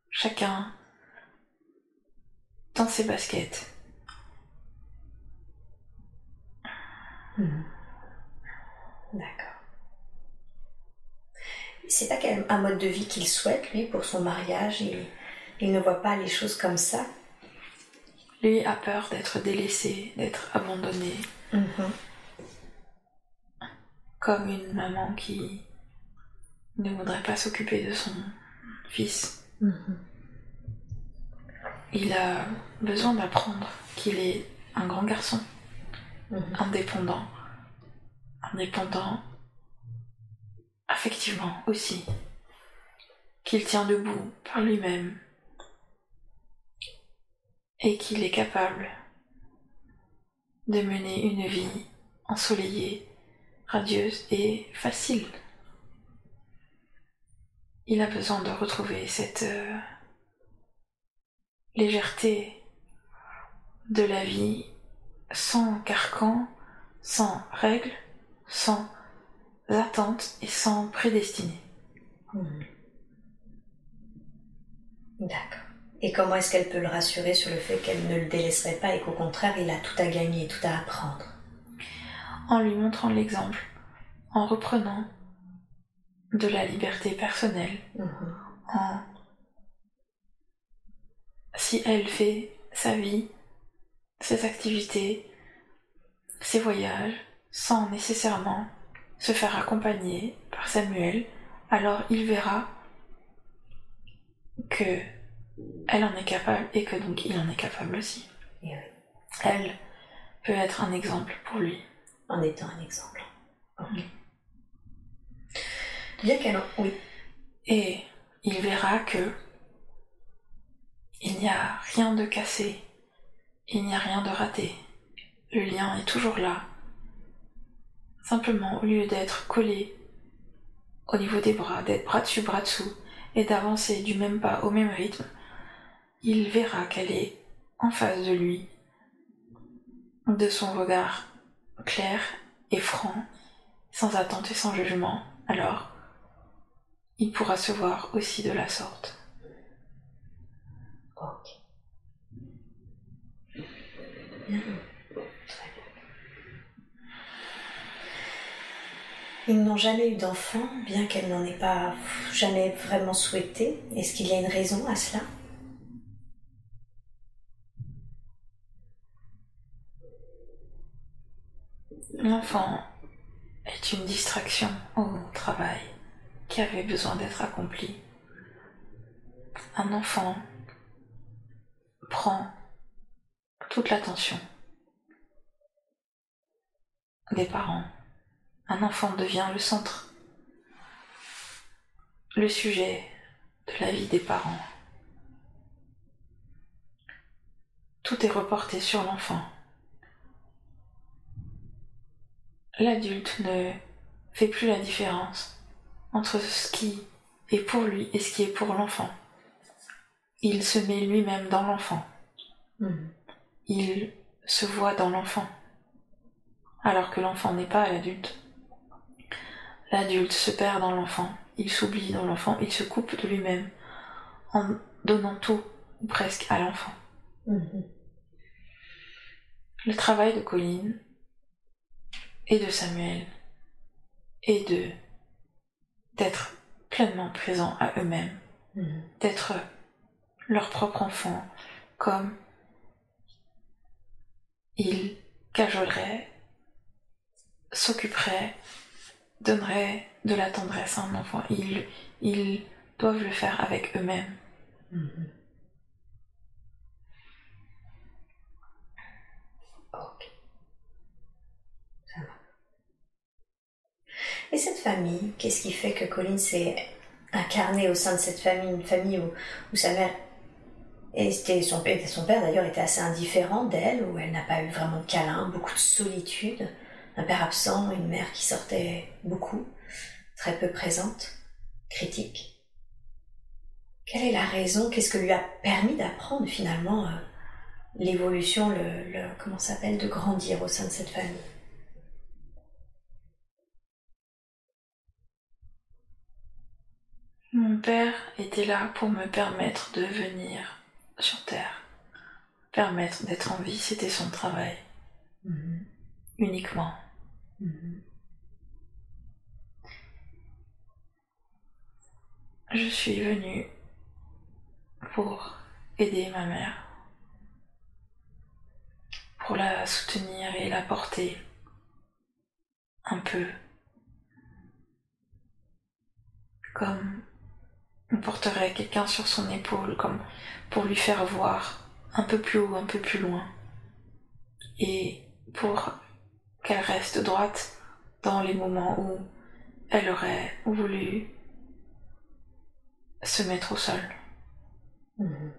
Chacun dans ses baskets. Mhm. D'accord. C'est pas un mode de vie qu'il souhaite, lui, pour son mariage? Il, il ne voit pas les choses comme ça? Lui a peur d'être délaissé, d'être abandonné, Mhm. comme une maman qui ne voudrait pas s'occuper de son fils. Mhm. Il a besoin d'apprendre qu'il est un grand garçon, Mhm. indépendant. Indépendant affectivement aussi. qu'il tient debout par lui-même et qu'il est capable de mener une vie ensoleillée, radieuse et facile. Il a besoin de retrouver cette euh, légèreté de la vie sans carcan, sans règles, sans attentes et sans prédestiné. Hmm. D'accord. Et comment est-ce qu'elle peut le rassurer sur le fait qu'elle ne le délaisserait pas et qu'au contraire, il a tout à gagner, tout à apprendre? En lui montrant l'exemple, en reprenant de la liberté personnelle, Mhm. en... Si elle fait sa vie, ses activités, ses voyages, sans nécessairement se faire accompagner par Samuel, alors il verra que elle en est capable et que donc il en est capable aussi. Et oui, Elle peut être un exemple pour lui. en étant un exemple. Ok. Bien qu'elle en... Oui. Et il verra que il n'y a rien de cassé, il n'y a rien de raté. Le lien est toujours là. Simplement, au lieu d'être collé au niveau des bras, d'être bras dessus, bras dessous, et d'avancer du même pas au même rythme, il verra qu'elle est en face de lui, de son regard clair et franc, sans attente et sans jugement. Alors, il pourra se voir aussi de la sorte. Ok. Ils n'ont jamais eu d'enfant, bien qu'elle n'en ait pas jamais vraiment souhaité. Est-ce qu'il y a une raison à cela? L'enfant est une distraction au travail qui avait besoin d'être accompli. Un enfant prend toute l'attention des parents. Un enfant devient le centre, le sujet de la vie des parents. Tout est reporté sur l'enfant. L'adulte ne fait plus la différence entre ce qui est pour lui et ce qui est pour l'enfant. Il se met lui-même dans l'enfant. Mhm. Il se voit dans l'enfant, alors que l'enfant n'est pas l'adulte. L'adulte se perd dans l'enfant, il s'oublie dans l'enfant, il se coupe de lui-même en donnant tout, ou presque, à l'enfant. Mhm. Le travail de Colline et de Samuel est de d'être pleinement présents à eux-mêmes, Mhm. d'être leur propre enfant, comme ils cajoleraient, s'occuperaient, donneraient de la tendresse à un enfant. Ils, ils doivent le faire avec eux-mêmes. Mhm. Ok. Ça va. Et cette famille, qu'est-ce qui fait que Colline s'est incarnée au sein de cette famille, une famille où sa mère et c'était son père, son père d'ailleurs était assez indifférent d'elle, où elle n'a pas eu vraiment de câlin, beaucoup de solitude, un père absent, une mère qui sortait beaucoup, très peu présente, critique. Quelle est la raison? Qu'est-ce que lui a permis d'apprendre finalement euh, l'évolution, le, le comment s'appelle, de grandir au sein de cette famille? Mon père était là pour me permettre de venir sur Terre. Permettre d'être en vie, c'était son travail. Uniquement. Je suis venue pour aider ma mère, pour la soutenir et la porter un peu comme on porterait quelqu'un sur son épaule, comme pour lui faire voir un peu plus haut, un peu plus loin, et pour qu'elle reste droite dans les moments où elle aurait voulu se mettre au sol. Mhm.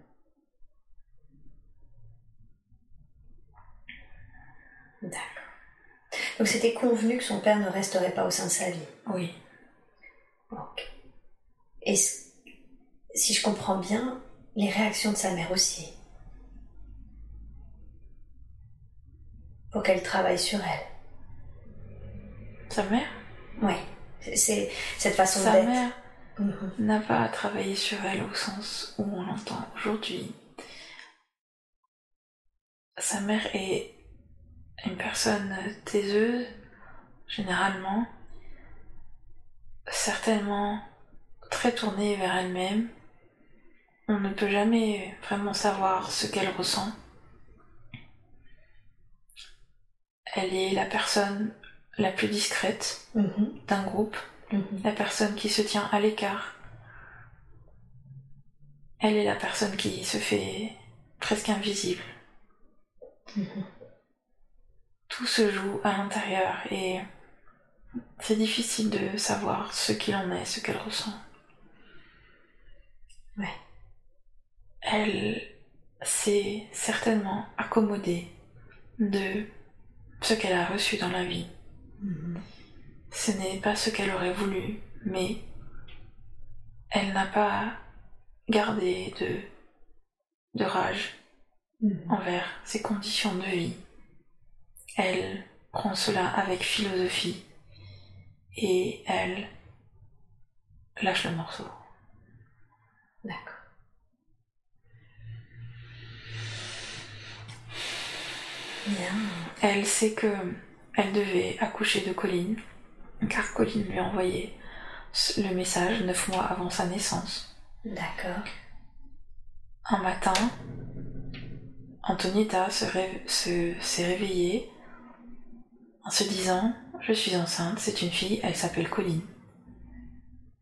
D'accord. Donc c'était convenu que son père ne resterait pas au sein de sa vie. Oui. Ok. Et si je comprends bien, les réactions de sa mère aussi. Pour qu'elle travaille sur elle. Sa mère? Oui. C'est cette façon Sa d'être. mère Mhm. n'a pas travaillé sur elle au sens où on l'entend aujourd'hui. Sa mère est une personne taiseuse, généralement, certainement très tournée vers elle-même. On ne peut jamais vraiment savoir ce qu'elle ressent. Elle est la personne la plus discrète Mhm. d'un groupe Mhm. la personne qui se tient à l'écart. Elle est la personne qui se fait presque invisible. Mhm. Tout se joue à l'intérieur et c'est difficile de savoir ce qu'il en est, ce qu'elle ressent. Ouais. Elle s'est certainement accommodée de ce qu'elle a reçu dans la vie. Mhm. Ce n'est pas ce qu'elle aurait voulu, mais elle n'a pas gardé de, de rage Mhm. envers ses conditions de vie. Elle prend cela avec philosophie et elle lâche le morceau. D'accord. Bien. Elle sait que elle devait accoucher de Colline, car Colline lui a envoyé le message neuf mois avant sa naissance. D'accord. Un matin, Antonietta se ré- se- s'est réveillée en se disant Je suis enceinte, c'est une fille, elle s'appelle Colline.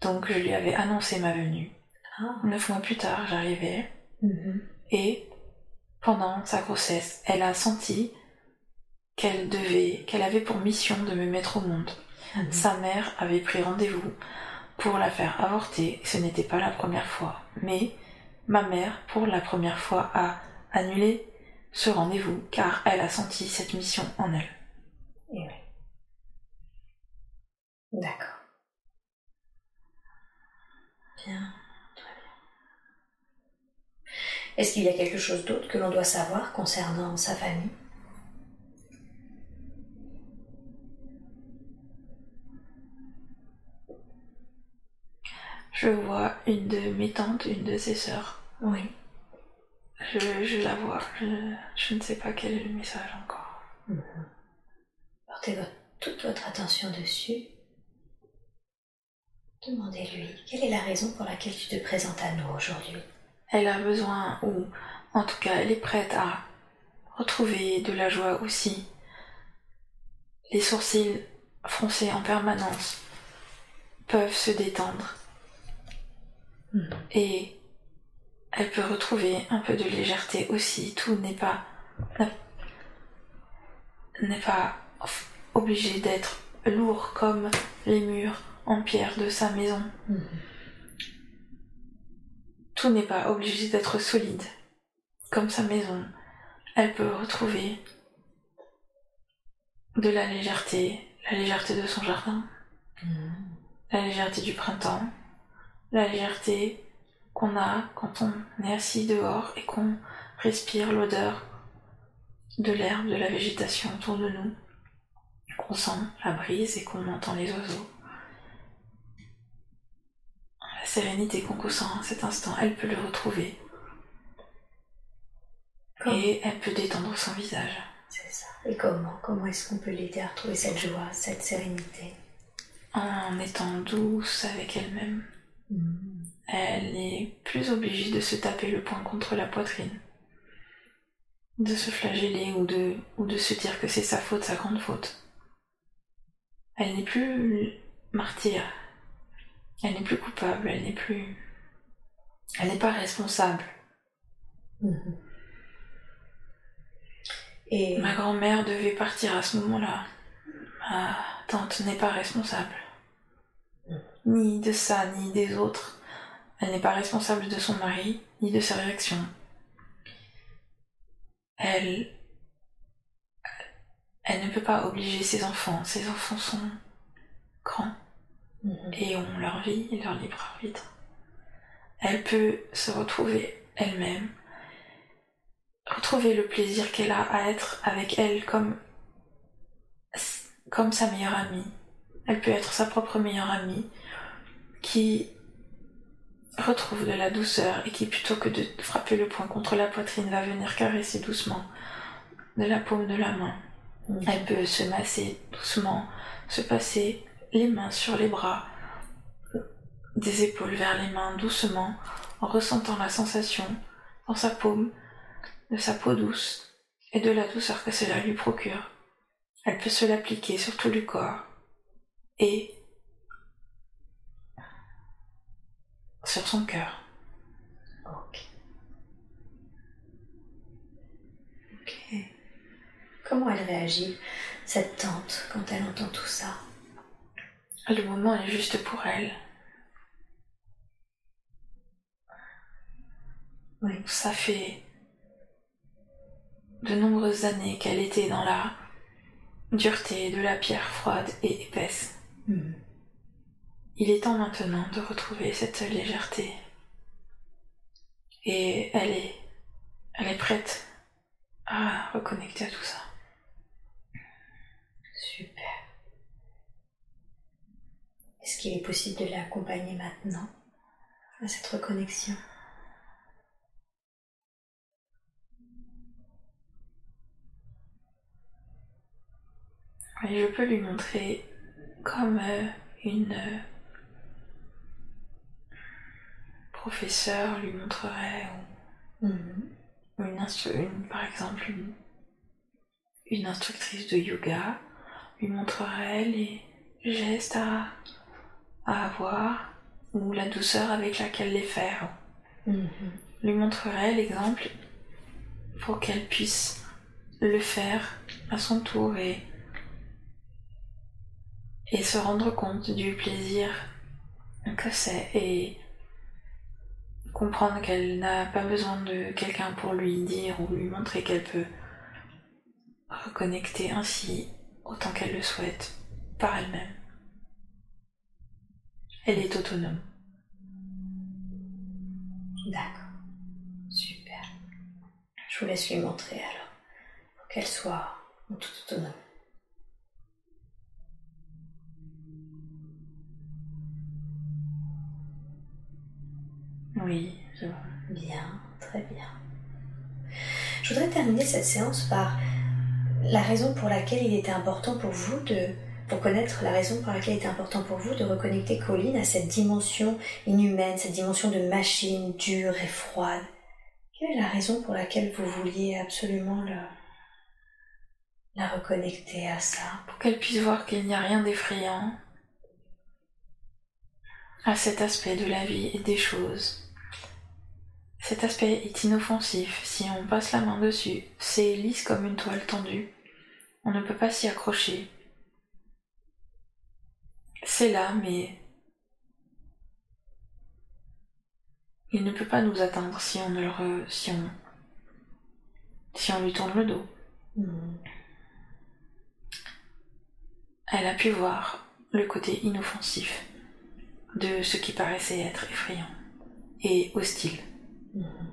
Donc je lui avais annoncé ma venue. Ah. Neuf mois plus tard, j'arrivais Mhm. et pendant sa grossesse, elle a senti qu'elle devait, qu'elle avait pour mission de me mettre au monde. Mhm. Sa mère avait pris rendez-vous pour la faire avorter. Ce n'était pas la première fois. Mais ma mère, pour la première fois, a annulé ce rendez-vous car elle a senti cette mission en elle. Et oui. D'accord. Bien. Est-ce qu'il y a quelque chose d'autre que l'on doit savoir concernant sa famille? Je vois une de mes tantes, une de ses sœurs. Oui. Je, je la vois. Je, je ne sais pas quel est le message encore. Portez votre- toute votre attention dessus. Demandez-lui quelle est la raison pour laquelle tu te présentes à nous aujourd'hui? Elle a besoin, ou en tout cas elle est prête à retrouver de la joie aussi. Les sourcils froncés en permanence peuvent se détendre Mhm. et elle peut retrouver un peu de légèreté aussi. Tout n'est pas n'est pas obligé d'être lourd comme les murs en pierre de sa maison. Mhm. Tout n'est pas obligé d'être solide. Comme sa maison, elle peut retrouver de la légèreté, la légèreté de son jardin, la légèreté du printemps, la légèreté qu'on a quand on est assis dehors et qu'on respire l'odeur de l'herbe, de la végétation autour de nous, qu'on sent la brise et qu'on entend les oiseaux. La sérénité qu'on ressent à cet instant, elle peut le retrouver. Et elle peut détendre son visage. C'est ça. Et comment Comment est-ce qu'on peut l'aider à retrouver cette joie, cette sérénité? En étant douce avec elle-même, Mhm. elle n'est plus obligée de se taper le poing contre la poitrine, de se flageller ou de, ou de se dire que c'est sa faute, sa grande faute. Elle n'est plus martyre, elle n'est plus coupable, elle n'est plus... Elle n'est pas responsable. Mhm. Et Ma grand-mère devait partir à ce moment-là. Ma tante n'est pas responsable. Ni de ça, ni des autres. Elle n'est pas responsable de son mari ni de ses réactions. Elle, elle ne peut pas obliger ses enfants. Ses enfants sont grands Mhm. et ont leur vie et leur libre arbitre. Elle peut se retrouver elle-même, retrouver le plaisir qu'elle a à être avec elle comme, comme sa meilleure amie. Elle peut être sa propre meilleure amie qui retrouve de la douceur et qui plutôt que de frapper le poing contre la poitrine va venir caresser doucement de la paume de la main. Mhm. Elle peut se masser doucement, se passer les mains sur les bras, des épaules vers les mains doucement, en ressentant la sensation dans sa paume de sa peau douce et de la douceur que cela lui procure. Elle peut se l'appliquer sur tout le corps et sur son cœur. Ok. Comment elle réagit, cette tante, quand elle entend tout ça? Le moment est juste pour elle. Oui. Ça fait de nombreuses années qu'elle était dans la dureté de la pierre froide et épaisse. Mhm. Il est temps maintenant de retrouver cette légèreté. Et elle est, elle est prête à reconnecter à tout ça. Super. Est-ce qu'il est possible de l'accompagner maintenant à cette reconnexion? Et je peux lui montrer comme euh, une euh, professeure lui montrerait, Mhm. ou une, une- par exemple une, une instructrice de yoga lui montrerait les gestes à, à avoir ou la douceur avec laquelle les faire. Mhm. lui montrerait l'exemple pour qu'elle puisse le faire à son tour et, et se rendre compte du plaisir que c'est et comprendre qu'elle n'a pas besoin de quelqu'un pour lui dire ou lui montrer qu'elle peut reconnecter ainsi autant qu'elle le souhaite par elle-même. Elle est autonome. D'accord. Super. Je vous laisse lui montrer alors, pour qu'elle soit en toute autonome. Oui, je vois. Bien, très bien. Je voudrais terminer cette séance par la raison pour laquelle il était important pour vous de, pour connaître la raison pour laquelle il était important pour vous de reconnecter Colline à cette dimension inhumaine, cette dimension de machine dure et froide. Quelle est la raison pour laquelle vous vouliez absolument la reconnecter à ça? Pour qu'elle puisse voir qu'il n'y a rien d'effrayant à cet aspect de la vie et des choses. Cet aspect est inoffensif. Si on passe la main dessus, c'est lisse comme une toile tendue. On ne peut pas s'y accrocher. C'est là, mais il ne peut pas nous atteindre si on ne le re- si on si on lui tourne le dos. Hmm. Elle a pu voir le côté inoffensif de ce qui paraissait être effrayant et hostile. Mhm.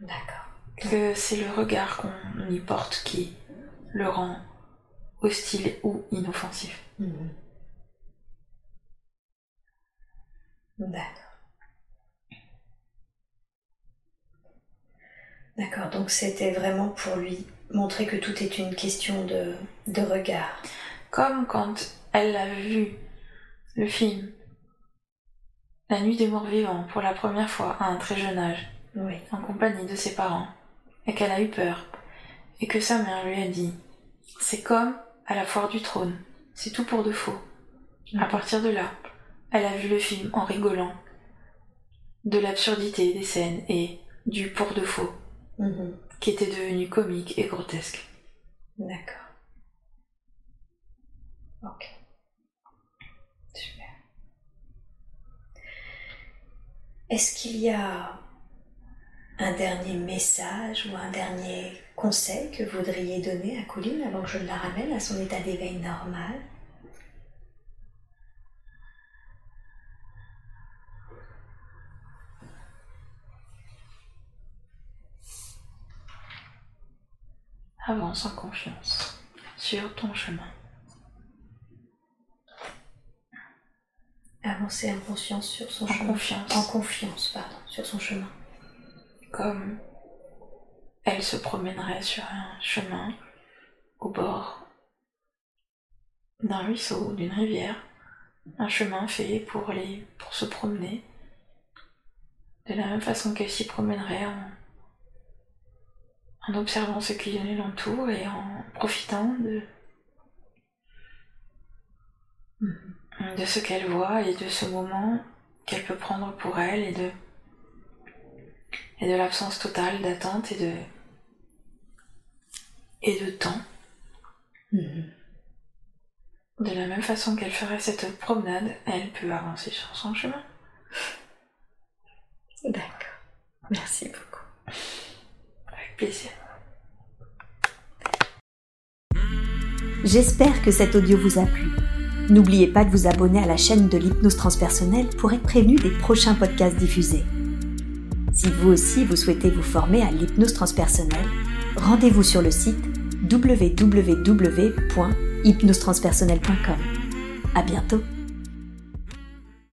D'accord. Que c'est le regard qu'on y porte qui le rend hostile ou inoffensif. Mhm. D'accord. D'accord, donc c'était vraiment pour lui montrer que tout est une question de, de regard. Comme quand elle a vu le film La nuit des morts vivants pour la première fois à un très jeune âge, Oui. en compagnie de ses parents, et qu'elle a eu peur, et que sa mère lui a dit C'est comme à la foire du trône, c'est tout pour de faux. À mm. partir de là, elle a vu le film en rigolant de l'absurdité des scènes et du pour de faux, mm-hmm. qui était devenu comique et grotesque. D'accord. Ok. Super. Est-ce qu'il y a un dernier message ou un dernier conseil que vous voudriez donner à Colline avant que je la ramène à son état d'éveil normal? Avance en confiance sur ton chemin. Avancer en conscience sur son En chemin. confiance. En confiance, pardon, sur son chemin. Comme elle se promènerait sur un chemin au bord d'un ruisseau ou d'une rivière. Un chemin fait pour, les, pour se promener. De la même façon qu'elle s'y promènerait en, en observant ce qui l'entoure et en profitant de, de ce qu'elle voit et de ce moment qu'elle peut prendre pour elle et de, et de l'absence totale d'attente et de, et de temps. Mhm. De la même façon qu'elle ferait cette promenade, elle peut avancer sur son chemin. D'accord. Merci beaucoup. Avec plaisir. J'espère que cet audio vous a plu. N'oubliez pas de vous abonner à la chaîne de l'hypnose transpersonnelle pour être prévenu des prochains podcasts diffusés. Si vous aussi vous souhaitez vous former à l'hypnose transpersonnelle, rendez-vous sur le site www.hypnosetranspersonnelle.com. À bientôt.